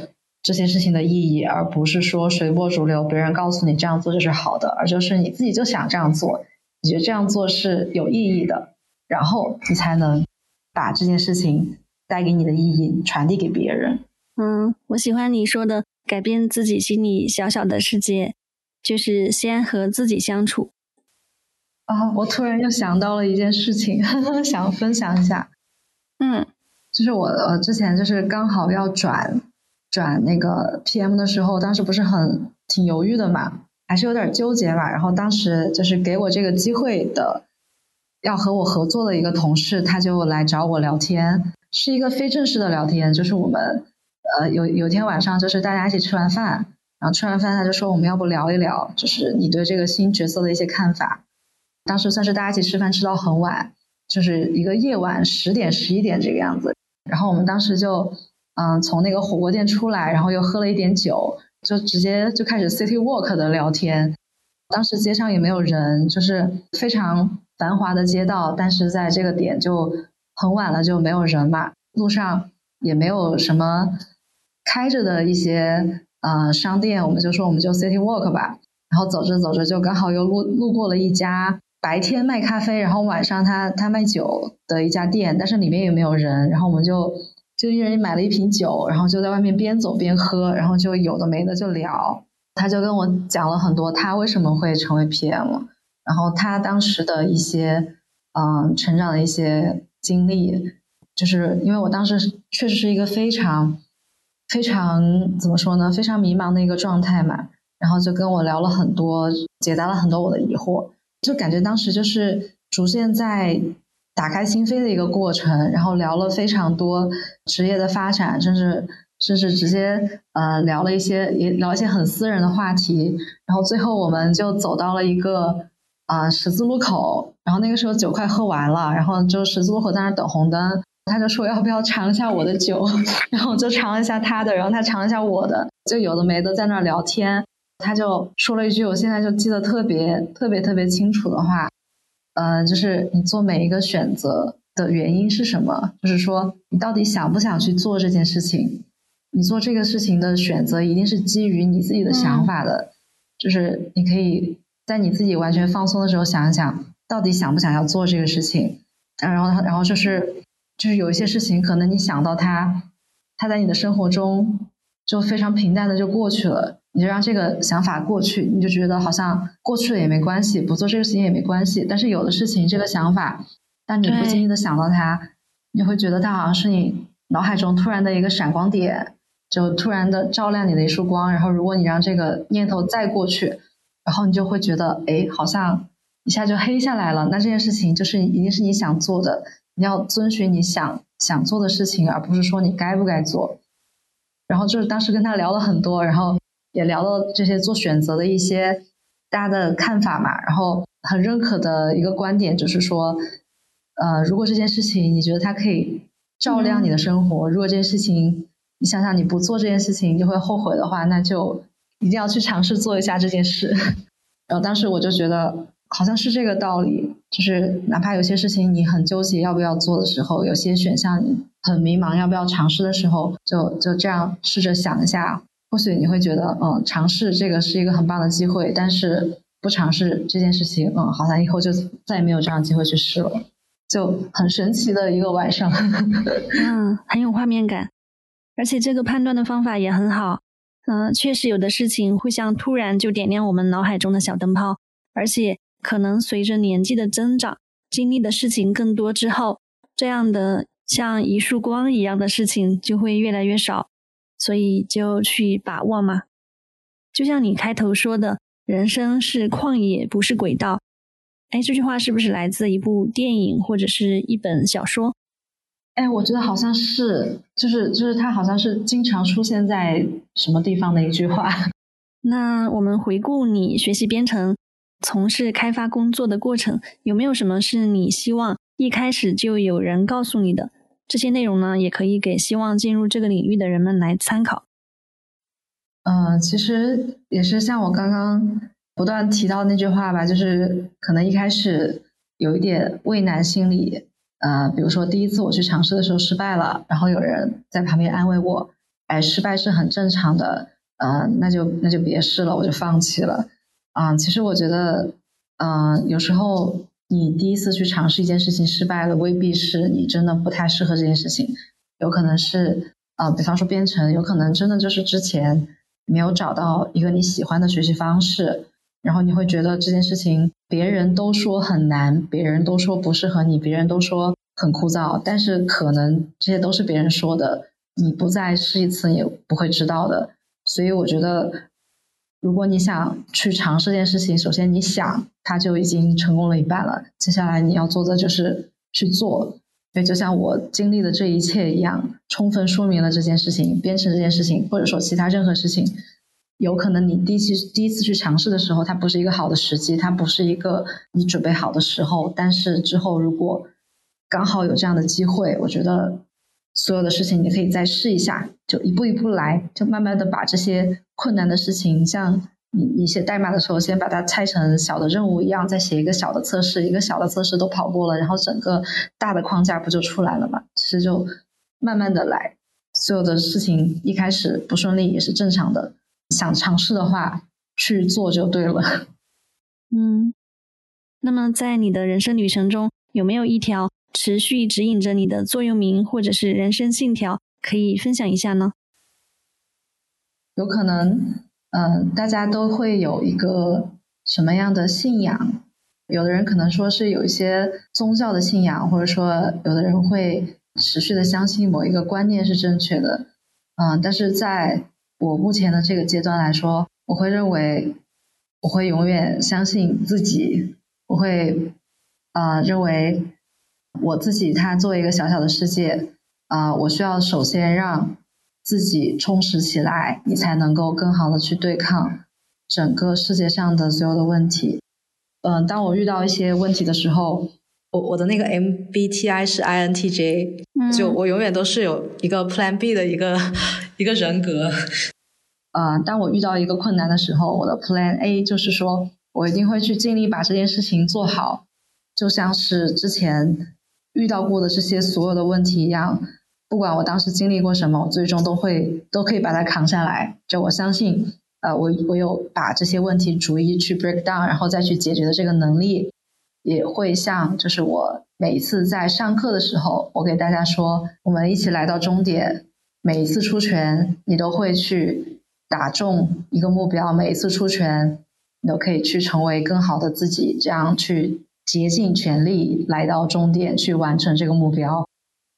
Speaker 1: 这些事情的意义，而不是说随波逐流，别人告诉你这样做就是好的，而就是你自己就想这样做，你觉得这样做是有意义的，然后你才能把这件事情带给你的意义传递给别人。
Speaker 2: 嗯，我喜欢你说的，改变自己心里小小的世界，就是先和自己相处。
Speaker 1: 啊，我突然又想到了一件事情，想分享一下。
Speaker 2: 嗯，
Speaker 1: 就是我呃之前就是刚好要转。转那个 PM 的时候，当时不是很挺犹豫的嘛，还是有点纠结吧。然后当时就是给我这个机会的，要和我合作的一个同事，他就来找我聊天，是一个非正式的聊天，就是我们呃有有天晚上就是大家一起吃完饭，然后吃完饭他就说我们要不聊一聊，就是你对这个新角色的一些看法。当时算是大家一起吃饭吃到很晚，就是一个夜晚十点十一点这个样子，然后我们当时就。嗯，从那个火锅店出来，然后又喝了一点酒，就直接就开始 city walk 的聊天。当时街上也没有人，就是非常繁华的街道，但是在这个点就很晚了，就没有人嘛。路上也没有什么开着的一些呃商店，我们就说我们就 city walk 吧。然后走着走着，就刚好又路路过了一家白天卖咖啡，然后晚上他他卖酒的一家店，但是里面也没有人。然后我们就。就一人买了一瓶酒，然后就在外面边走边喝，然后就有的没的就聊。他就跟我讲了很多他为什么会成为 PM，然后他当时的一些嗯成长的一些经历，就是因为我当时确实是一个非常非常怎么说呢，非常迷茫的一个状态嘛。然后就跟我聊了很多，解答了很多我的疑惑，就感觉当时就是逐渐在。打开心扉的一个过程，然后聊了非常多职业的发展，甚至甚至直接呃聊了一些也聊一些很私人的话题，然后最后我们就走到了一个啊十字路口，然后那个时候酒快喝完了，然后就十字路口在那等红灯，他就说要不要尝一下我的酒，然后我就尝了一下他的，然后他尝了一下我的，就有的没的在那聊天，他就说了一句我现在就记得特别特别特别清楚的话。呃，就是你做每一个选择的原因是什么？就是说，你到底想不想去做这件事情？你做这个事情的选择一定是基于你自己的想法的。就是你可以在你自己完全放松的时候想一想，到底想不想要做这个事情。然后，然后就是，就是有一些事情，可能你想到它，它在你的生活中就非常平淡的就过去了。你就让这个想法过去，你就觉得好像过去了也没关系，不做这个事情也没关系。但是有的事情，这个想法，当你不经意的想到它，你会觉得它好像是你脑海中突然的一个闪光点，就突然的照亮你的一束光。然后如果你让这个念头再过去，然后你就会觉得，哎，好像一下就黑下来了。那这件事情就是一定是你想做的，你要遵循你想想做的事情，而不是说你该不该做。然后就是当时跟他聊了很多，然后也聊了这些做选择的一些大家的看法嘛。然后很认可的一个观点就是说，呃，如果这件事情你觉得它可以照亮你的生活，如果这件事情你想想你不做这件事情就会后悔的话，那就。一定要去尝试做一下这件事，然后当时我就觉得好像是这个道理，就是哪怕有些事情你很纠结要不要做的时候，有些选项你很迷茫要不要尝试的时候，就就这样试着想一下，或许你会觉得，嗯，尝试这个是一个很棒的机会，但是不尝试这件事情，嗯，好像以后就再也没有这样的机会去试了，就很神奇的一个晚上，
Speaker 2: 嗯，很有画面感，而且这个判断的方法也很好。嗯，确实有的事情会像突然就点亮我们脑海中的小灯泡，而且可能随着年纪的增长，经历的事情更多之后，这样的像一束光一样的事情就会越来越少，所以就去把握嘛。就像你开头说的，人生是旷野，不是轨道。哎，这句话是不是来自一部电影或者是一本小说？
Speaker 1: 哎，我觉得好像是，就是就是他好像是经常出现在什么地方的一句话。
Speaker 2: 那我们回顾你学习编程、从事开发工作的过程，有没有什么是你希望一开始就有人告诉你的？这些内容呢，也可以给希望进入这个领域的人们来参考。
Speaker 1: 嗯，其实也是像我刚刚不断提到那句话吧，就是可能一开始有一点畏难心理。呃，比如说第一次我去尝试的时候失败了，然后有人在旁边安慰我，哎，失败是很正常的，呃，那就那就别试了，我就放弃了。啊，其实我觉得，嗯，有时候你第一次去尝试一件事情失败了，未必是你真的不太适合这件事情，有可能是，呃，比方说编程，有可能真的就是之前没有找到一个你喜欢的学习方式。然后你会觉得这件事情，别人都说很难，别人都说不适合你，别人都说很枯燥，但是可能这些都是别人说的，你不再试一次，也不会知道的。所以我觉得，如果你想去尝试这件事情，首先你想，它就已经成功了一半了。接下来你要做的就是去做。对，就像我经历的这一切一样，充分说明了这件事情，编程这件事情，或者说其他任何事情。有可能你第一次第一次去尝试的时候，它不是一个好的时机，它不是一个你准备好的时候。但是之后如果刚好有这样的机会，我觉得所有的事情你可以再试一下，就一步一步来，就慢慢的把这些困难的事情，像你你写代码的时候，先把它拆成小的任务一样，再写一个小的测试，一个小的测试都跑过了，然后整个大的框架不就出来了嘛？其实就慢慢的来，所有的事情一开始不顺利也是正常的。想尝试的话，去做就对了。
Speaker 2: 嗯，那么在你的人生旅程中，有没有一条持续指引着你的座右铭或者是人生信条，可以分享一下呢？
Speaker 1: 有可能，嗯，大家都会有一个什么样的信仰？有的人可能说是有一些宗教的信仰，或者说有的人会持续的相信某一个观念是正确的。嗯，但是在我目前的这个阶段来说，我会认为，我会永远相信自己。我会，啊，认为我自己，他作为一个小小的世界，啊，我需要首先让自己充实起来，你才能够更好的去对抗整个世界上的所有的问题。嗯，当我遇到一些问题的时候，我我的那个 MBTI 是 INTJ，就我永远都是有一个 Plan B 的一个 一个人格。呃，当我遇到一个困难的时候，我的 Plan A 就是说我一定会去尽力把这件事情做好，就像是之前遇到过的这些所有的问题一样，不管我当时经历过什么，我最终都会都可以把它扛下来。就我相信，呃，我我有把这些问题逐一去 break down，然后再去解决的这个能力，也会像就是我每一次在上课的时候，我给大家说，我们一起来到终点，每一次出拳，你都会去。打中一个目标，每一次出拳，你都可以去成为更好的自己，这样去竭尽全力来到终点，去完成这个目标。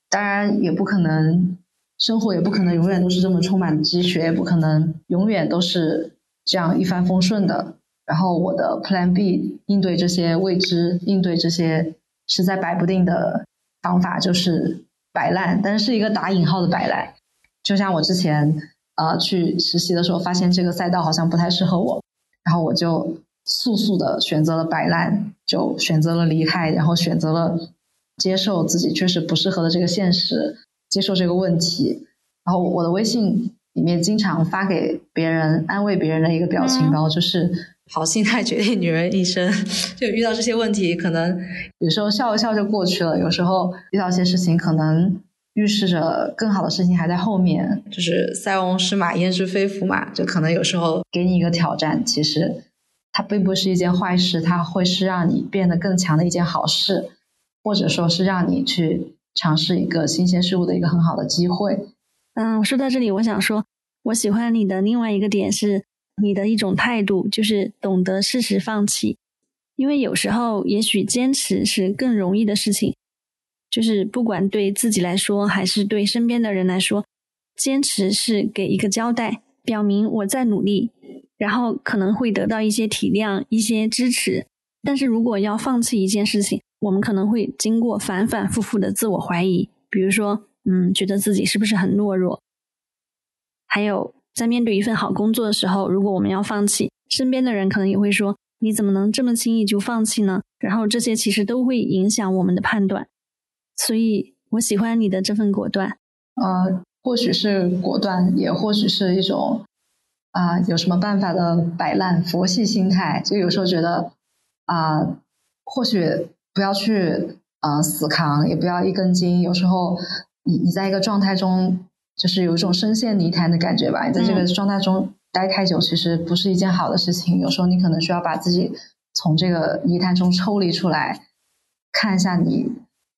Speaker 1: 当然，也不可能，生活也不可能永远都是这么充满积雪，也不可能永远都是这样一帆风顺的。然后我的 Plan B 应对这些未知、应对这些实在摆不定的方法就是摆烂，但是是一个打引号的摆烂。就像我之前呃去实习的时候，发现这个赛道好像不太适合我，然后我就速速的选择了摆烂，就选择了离开，然后选择了接受自己确实不适合的这个现实，接受这个问题。然后我的微信里面经常发给别人安慰别人的一个表情包，就是“好心态决定女人一生”。就遇到这些问题，可能有时候笑一笑就过去了；有时候遇到一些事情，可能预示着更好的事情还在后面。就是塞翁失马焉知非福嘛，就可能有时候给你一个挑战，其实它并不是一件坏事，它会是让你变得更强的一件好事，或者说是让你去尝试一个新鲜事物的一个很好的机会。
Speaker 2: 嗯，说到这里，我想说，我喜欢你的另外一个点是你的一种态度，就是懂得适时放弃。因为有时候，也许坚持是更容易的事情，就是不管对自己来说，还是对身边的人来说，坚持是给一个交代，表明我在努力，然后可能会得到一些体谅、一些支持。但是如果要放弃一件事情，我们可能会经过反反复复的自我怀疑，比如说。嗯，觉得自己是不是很懦弱？还有，在面对一份好工作的时候，如果我们要放弃，身边的人可能也会说：“你怎么能这么轻易就放弃呢？”然后这些其实都会影响我们的判断。所以我喜欢你的这份果断。
Speaker 1: 呃，或许是果断，也或许是一种啊，有什么办法的摆烂佛系心态。就有时候觉得啊，或许不要去呃死扛，也不要一根筋。有时候。你你在一个状态中，就是有一种深陷泥潭的感觉吧。你在这个状态中待太久，其实不是一件好的事情。有时候你可能需要把自己从这个泥潭中抽离出来，看一下你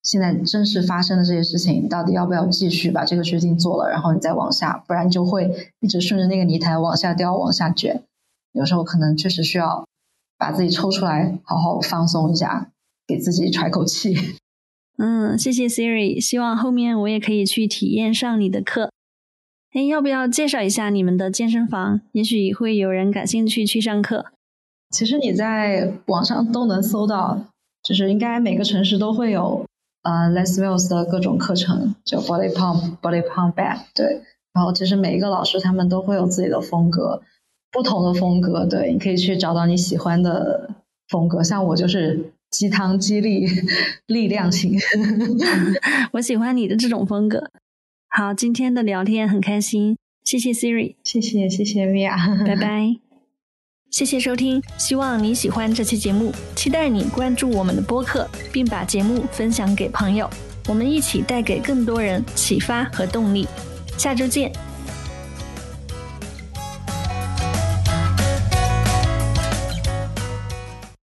Speaker 1: 现在真实发生的这些事情，到底要不要继续把这个决定做了，然后你再往下，不然你就会一直顺着那个泥潭往下掉、往下卷。有时候可能确实需要把自己抽出来，好好放松一下，给自己喘口气。
Speaker 2: 嗯，谢谢 Siri，希望后面我也可以去体验上你的课。哎，要不要介绍一下你们的健身房？也许会有人感兴趣去上课。
Speaker 1: 其实你在网上都能搜到，就是应该每个城市都会有呃 Les Mills 的各种课程，就 Body Pump、Body Pump Back。对，然后其实每一个老师他们都会有自己的风格，不同的风格。对，你可以去找到你喜欢的风格。像我就是。鸡汤激励力量型，
Speaker 2: 我喜欢你的这种风格。好，今天的聊天很开心，谢谢 Siri，
Speaker 1: 谢谢谢谢 Mia，
Speaker 2: 拜拜，谢谢收听，希望你喜欢这期节目，期待你关注我们的播客，并把节目分享给朋友，我们一起带给更多人启发和动力。下周见。